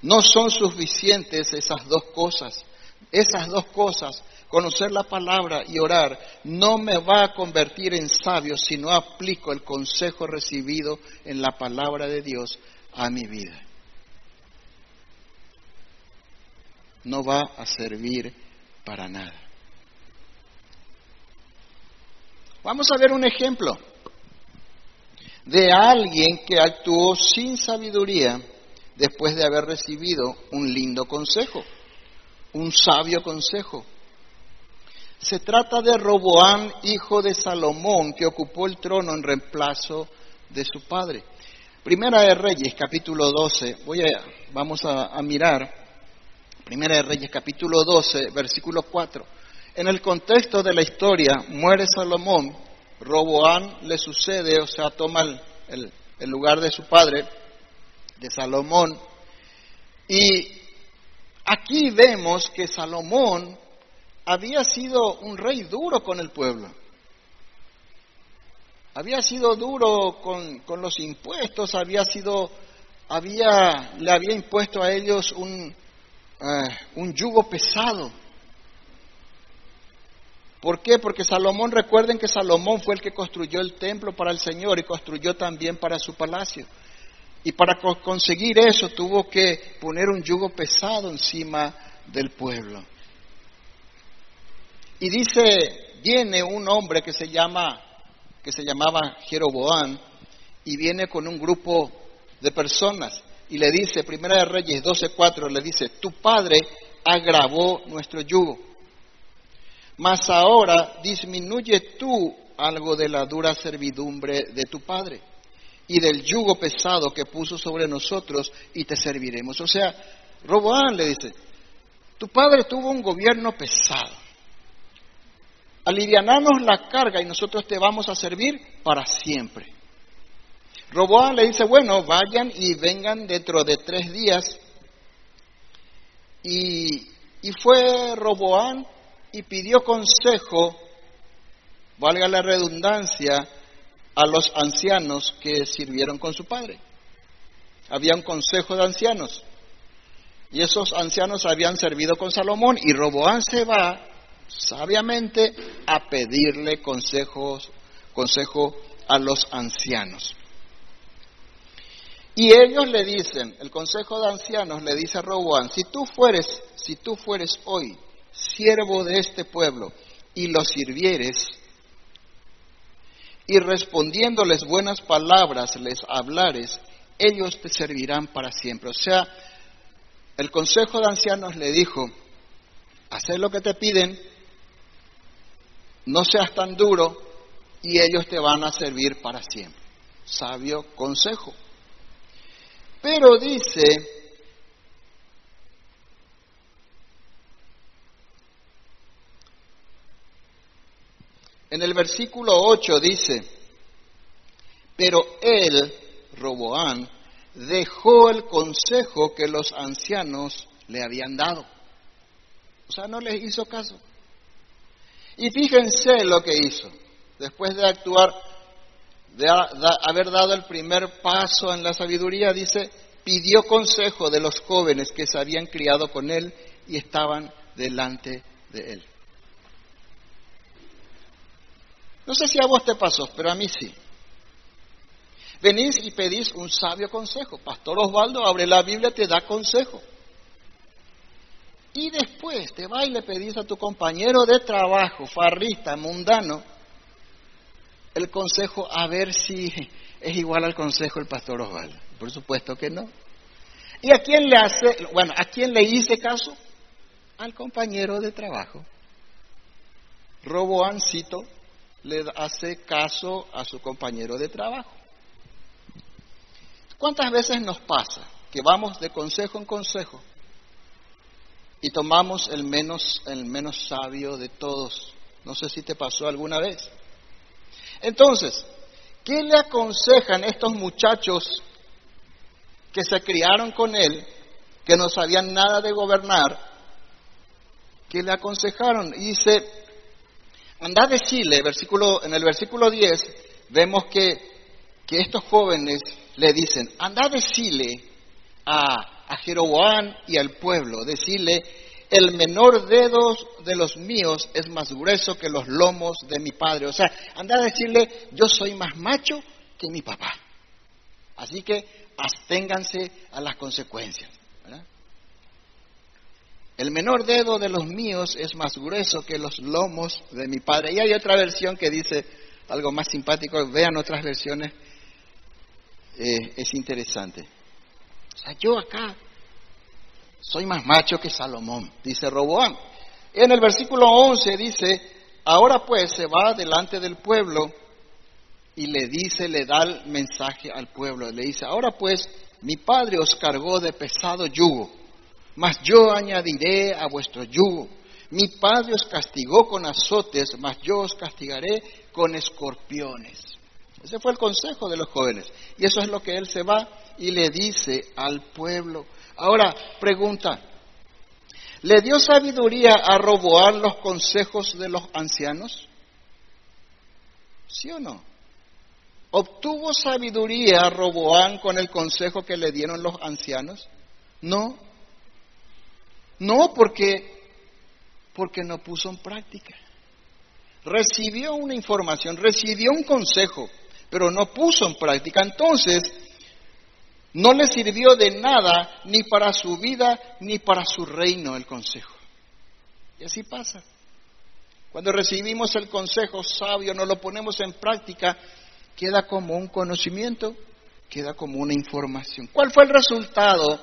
No son suficientes esas dos cosas. Esas dos cosas, conocer la palabra y orar, no me va a convertir en sabio si no aplico el consejo recibido en la palabra de Dios a mi vida. No va a servir para nada. Vamos a ver un ejemplo de alguien que actuó sin sabiduría después de haber recibido un lindo consejo, un sabio consejo. Se trata de Roboán, hijo de Salomón, que ocupó el trono en reemplazo de su padre. Primera de Reyes, capítulo 12. Voy a, vamos a, mirar. Primera de Reyes, capítulo 12, versículo 4. En el contexto de la historia, muere Salomón, Roboán le sucede, o sea, toma el, el lugar de su padre, de Salomón. Y aquí vemos que Salomón había sido un rey duro con el pueblo había sido duro con, los impuestos, había sido, había, le había impuesto a ellos un, eh, un yugo pesado. ¿Por qué? Porque Salomón, recuerden que Salomón fue el que construyó el templo para el Señor y construyó también para su palacio. Y para conseguir eso tuvo que poner un yugo pesado encima del pueblo. Y dice, viene un hombre que se llama que se llamaba Jeroboam y viene con un grupo de personas y le dice, Primera de Reyes 12:4, le dice, tu padre agravó nuestro yugo, mas ahora disminuye tú algo de la dura servidumbre de tu padre y del yugo pesado que puso sobre nosotros y te serviremos. O sea, Roboán le dice, tu padre tuvo un gobierno pesado aliviananos la carga y nosotros te vamos a servir para siempre. Roboán le dice, bueno, vayan y vengan dentro de tres días. Y, fue Roboán y pidió consejo, valga la redundancia, a los ancianos que sirvieron con su padre. Había un consejo de ancianos. Y esos ancianos habían servido con Salomón y Roboán se va sabiamente a pedirle consejos, consejo a los ancianos. Y ellos le dicen, el consejo de ancianos le dice a Roboán, si tú fueres, si tú fueres hoy siervo de este pueblo y los sirvieres, y respondiéndoles buenas palabras les hablares, ellos te servirán para siempre. O sea, el consejo de ancianos le dijo, haz lo que te piden, no seas tan duro y ellos te van a servir para siempre. Sabio consejo. Pero dice, en el versículo 8 dice, pero él, Roboán, dejó el consejo que los ancianos le habían dado. O sea, no les hizo caso. Y fíjense lo que hizo. Después de actuar, de haber dado el primer paso en la sabiduría, dice, pidió consejo de los jóvenes que se habían criado con él y estaban delante de él. No sé si a vos te pasó, pero a mí sí. Venís y pedís un sabio consejo. Pastor Osvaldo abre la Biblia, te da consejo. Y después te vas y le pedís a tu compañero de trabajo, farrista, mundano, el consejo a ver si es igual al consejo del pastor Osvaldo. Por supuesto que no. ¿Y a quién le hace, bueno, a quién le hice caso? Al compañero de trabajo. Roboancito le hace caso a su compañero de trabajo. ¿Cuántas veces nos pasa que vamos de consejo en consejo y tomamos el menos, el menos sabio de todos. No sé si te pasó alguna vez. Entonces, ¿qué le aconsejan estos muchachos que se criaron con él, que no sabían nada de gobernar? ¿Qué le aconsejaron? Y dice, anda a decirle, versículo, en el versículo 10, vemos que, que estos jóvenes le dicen, anda a decirle a, a Jeroboam y al pueblo, decirle, el menor dedo de los míos es más grueso que los lomos de mi padre. O sea, anda a decirle, yo soy más macho que mi papá. Así que absténganse a las consecuencias. El menor dedo de los míos es más grueso que los lomos de mi padre. Y hay otra versión que dice algo más simpático. Vean otras versiones. Eh, es interesante. O sea, yo acá soy más macho que Salomón, dice Roboam. En el versículo 11 dice, ahora pues se va delante del pueblo y le dice, le da el mensaje al pueblo, le dice, ahora pues mi padre os cargó de pesado yugo, mas yo añadiré a vuestro yugo. Mi padre os castigó con azotes, mas yo os castigaré con escorpiones. Ese fue el consejo de los jóvenes. Y eso es lo que él se va y le dice al pueblo. Ahora, pregunta, ¿le dio sabiduría a roboar los consejos de los ancianos? ¿Sí o no? ¿Obtuvo sabiduría Roboán con el consejo que le dieron los ancianos? No. No, porque, porque no puso en práctica. Recibió una información, recibió un consejo, pero no puso en práctica. Entonces, no le sirvió de nada ni para su vida ni para su reino el consejo. Y así pasa. Cuando recibimos el consejo sabio, no lo ponemos en práctica, queda como un conocimiento, queda como una información. ¿Cuál fue el resultado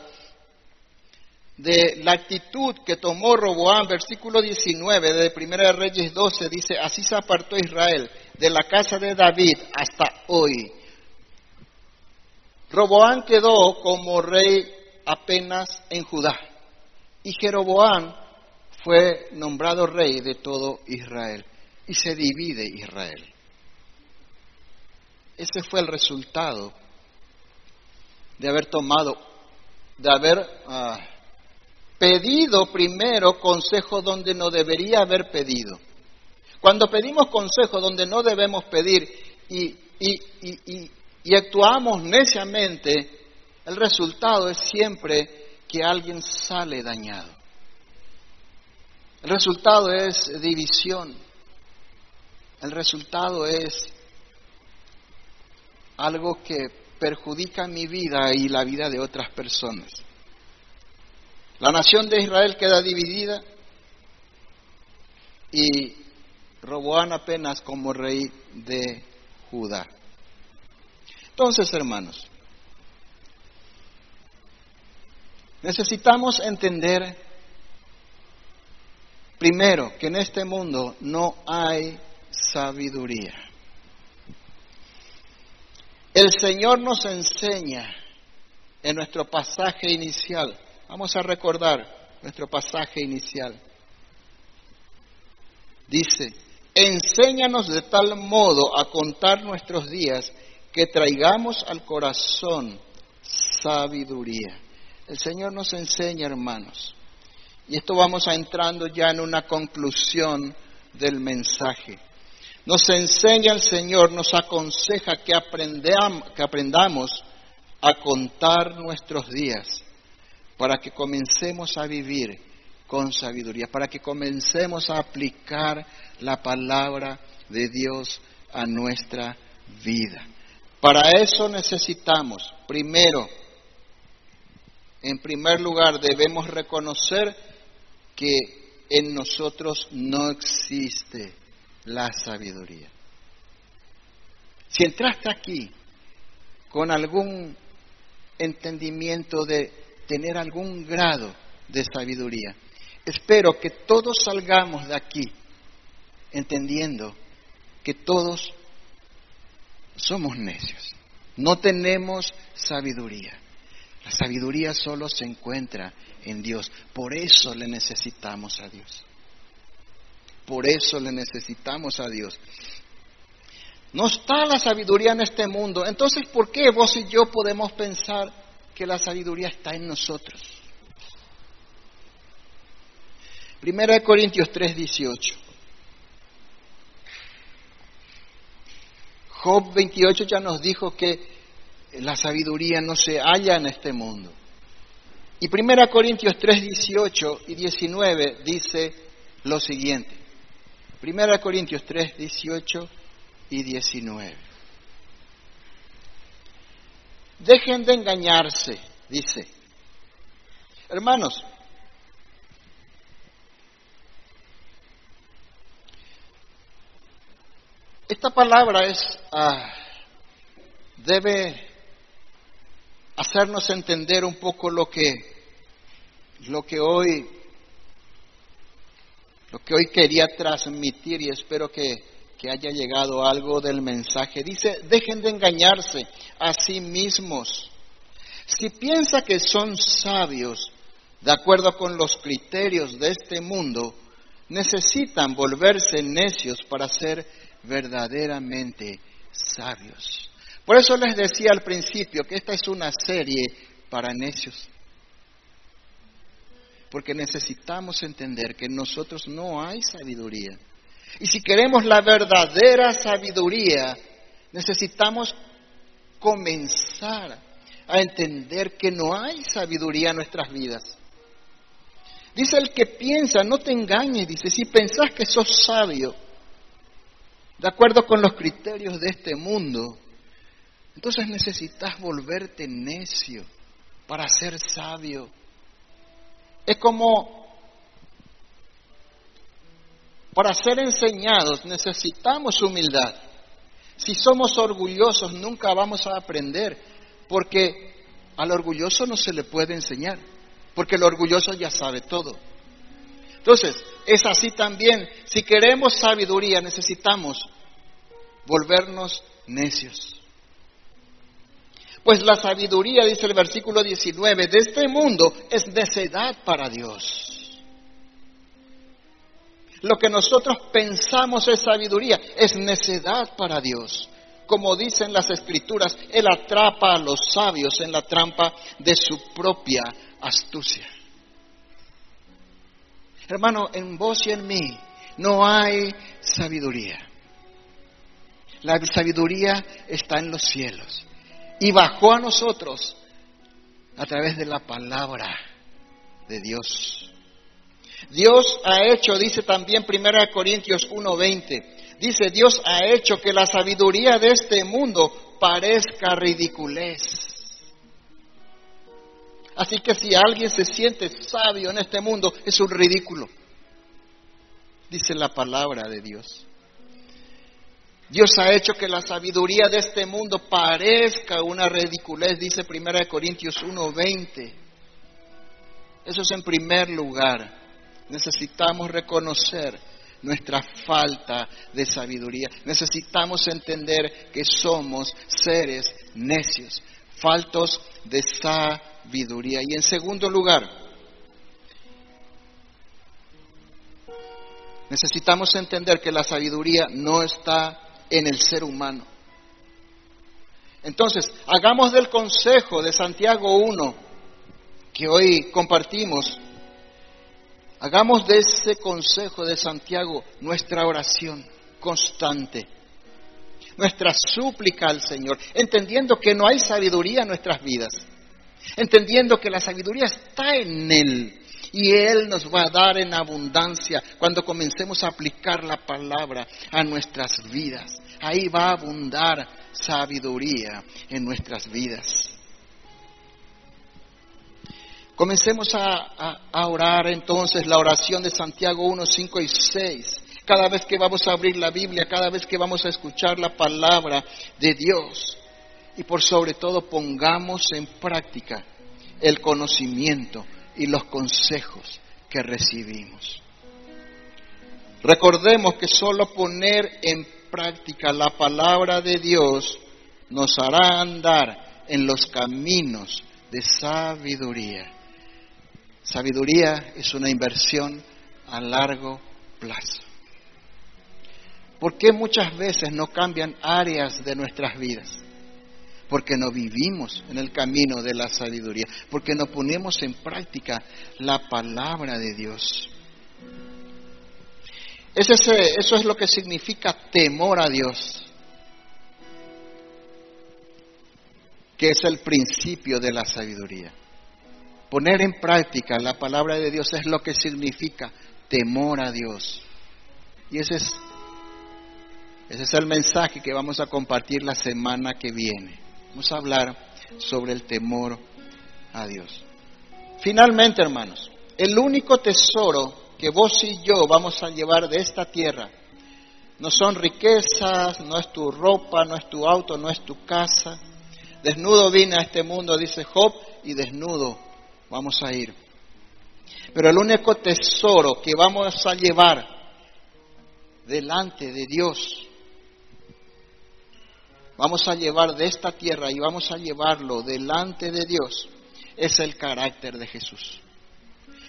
de la actitud que tomó Roboán? Versículo 19 de Primera de Reyes 12 dice, así se apartó Israel de la casa de David hasta hoy. Roboán quedó como rey apenas en Judá y Jeroboán fue nombrado rey de todo Israel y se divide Israel. Ese fue el resultado de haber tomado, de haber ah, pedido primero consejo donde no debería haber pedido. Cuando pedimos consejo donde no debemos pedir y, y actuamos neciamente, el resultado es siempre que alguien sale dañado. El resultado es división. El resultado es algo que perjudica mi vida y la vida de otras personas. La nación de Israel queda dividida y Roboán apenas como rey de Judá. Entonces, hermanos, necesitamos entender primero que en este mundo no hay sabiduría. El Señor nos enseña en nuestro pasaje inicial, vamos a recordar nuestro pasaje inicial. Dice, enséñanos de tal modo a contar nuestros días que traigamos al corazón sabiduría. El Señor nos enseña, hermanos. Y esto vamos a entrando ya en una conclusión del mensaje. Nos enseña el Señor, nos aconseja que, que aprendamos a contar nuestros días para que comencemos a vivir con sabiduría, para que comencemos a aplicar la palabra de Dios a nuestra vida. Para eso necesitamos, primero, en primer lugar, debemos reconocer que en nosotros no existe la sabiduría. Si entraste aquí con algún entendimiento de tener algún grado de sabiduría, espero que todos salgamos de aquí entendiendo que todos somos necios, no tenemos sabiduría. La sabiduría solo se encuentra en Dios, por eso le necesitamos a Dios. Por eso le necesitamos a Dios. No está la sabiduría en este mundo. Entonces, ¿por qué vos y yo podemos pensar que la sabiduría está en nosotros? Primera de Corintios 3, 18. Job 28 ya nos dijo que la sabiduría no se halla en este mundo. Y Primera Corintios 3, 18 y 19 dice lo siguiente. Primera Corintios 3, 18 y 19. Dejen de engañarse, dice. Hermanos, esta palabra es, ah, debe hacernos entender un poco lo que, lo que hoy lo que hoy quería transmitir y espero que que haya llegado algo del mensaje. Dice, dejen de engañarse a sí mismos. Si piensa que son sabios, de acuerdo con los criterios de este mundo, necesitan volverse necios para ser verdaderamente sabios. Por eso les decía al principio que esta es una serie para necios. Porque necesitamos entender que en nosotros no hay sabiduría. Y si queremos la verdadera sabiduría, necesitamos comenzar a entender que no hay sabiduría en nuestras vidas. Dice el que piensa, no te engañes, dice, si pensás que sos sabio, de acuerdo con los criterios de este mundo, entonces necesitas volverte necio para ser sabio. Es como para ser enseñados necesitamos humildad. Si somos orgullosos nunca vamos a aprender, porque al orgulloso no se le puede enseñar, porque el orgulloso ya sabe todo. Entonces, es así también, si queremos sabiduría necesitamos volvernos necios. Pues la sabiduría, dice el versículo 19, de este mundo es necedad para Dios. Lo que nosotros pensamos es sabiduría, es necedad para Dios. Como dicen las escrituras, Él atrapa a los sabios en la trampa de su propia astucia. Hermano, en vos y en mí no hay sabiduría. La sabiduría está en los cielos y bajó a nosotros a través de la palabra de Dios. Dios ha hecho, dice también 1 Corintios 1:20, dice, Dios ha hecho que la sabiduría de este mundo parezca ridiculez. Así que si alguien se siente sabio en este mundo, es un ridículo, dice la palabra de Dios. Dios ha hecho que la sabiduría de este mundo parezca una ridiculez, dice 1 Corintios 1:20. Eso es en primer lugar. Necesitamos reconocer nuestra falta de sabiduría. Necesitamos entender que somos seres necios, faltos de sabiduría. Y en segundo lugar, necesitamos entender que la sabiduría no está en el ser humano. Entonces, hagamos del consejo de Santiago 1, que hoy compartimos, hagamos de ese consejo de Santiago nuestra oración constante, nuestra súplica al Señor, entendiendo que no hay sabiduría en nuestras vidas, entendiendo que la sabiduría está en Él, y Él nos va a dar en abundancia cuando comencemos a aplicar la palabra a nuestras vidas. Ahí va a abundar sabiduría en nuestras vidas. Comencemos a, orar entonces la oración de Santiago 1, 5 y 6. Cada vez que vamos a abrir la Biblia, cada vez que vamos a escuchar la palabra de Dios. Y por sobre todo pongamos en práctica el conocimiento y los consejos que recibimos. Recordemos que solo poner en práctica la palabra de Dios nos hará andar en los caminos de sabiduría. Sabiduría es una inversión a largo plazo. ¿Por qué muchas veces no cambian áreas de nuestras vidas? Porque no vivimos en el camino de la sabiduría, porque no ponemos en práctica la palabra de Dios. eso es lo que significa temor a Dios, que es el principio de la sabiduría. Poner en práctica la palabra de Dios es lo que significa temor a Dios. Y ese es, ese es el mensaje que vamos a compartir la semana que viene. Vamos a hablar sobre el temor a Dios. Finalmente, hermanos, el único tesoro que vos y yo vamos a llevar de esta tierra no son riquezas, no es tu ropa, no es tu auto, no es tu casa. Desnudo vine a este mundo, dice Job, y desnudo vamos a ir. Pero el único tesoro que vamos a llevar delante de Dios vamos a llevar de esta tierra y vamos a llevarlo delante de Dios es el carácter de Jesús.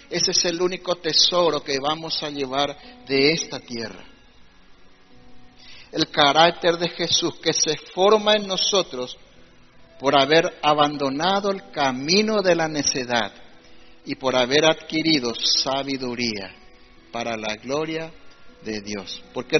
Ese es el único tesoro que vamos a llevar de esta tierra. El carácter de Jesús que se forma en nosotros por haber abandonado el camino de la necedad y por haber adquirido sabiduría para la gloria de Dios. ¿Por qué no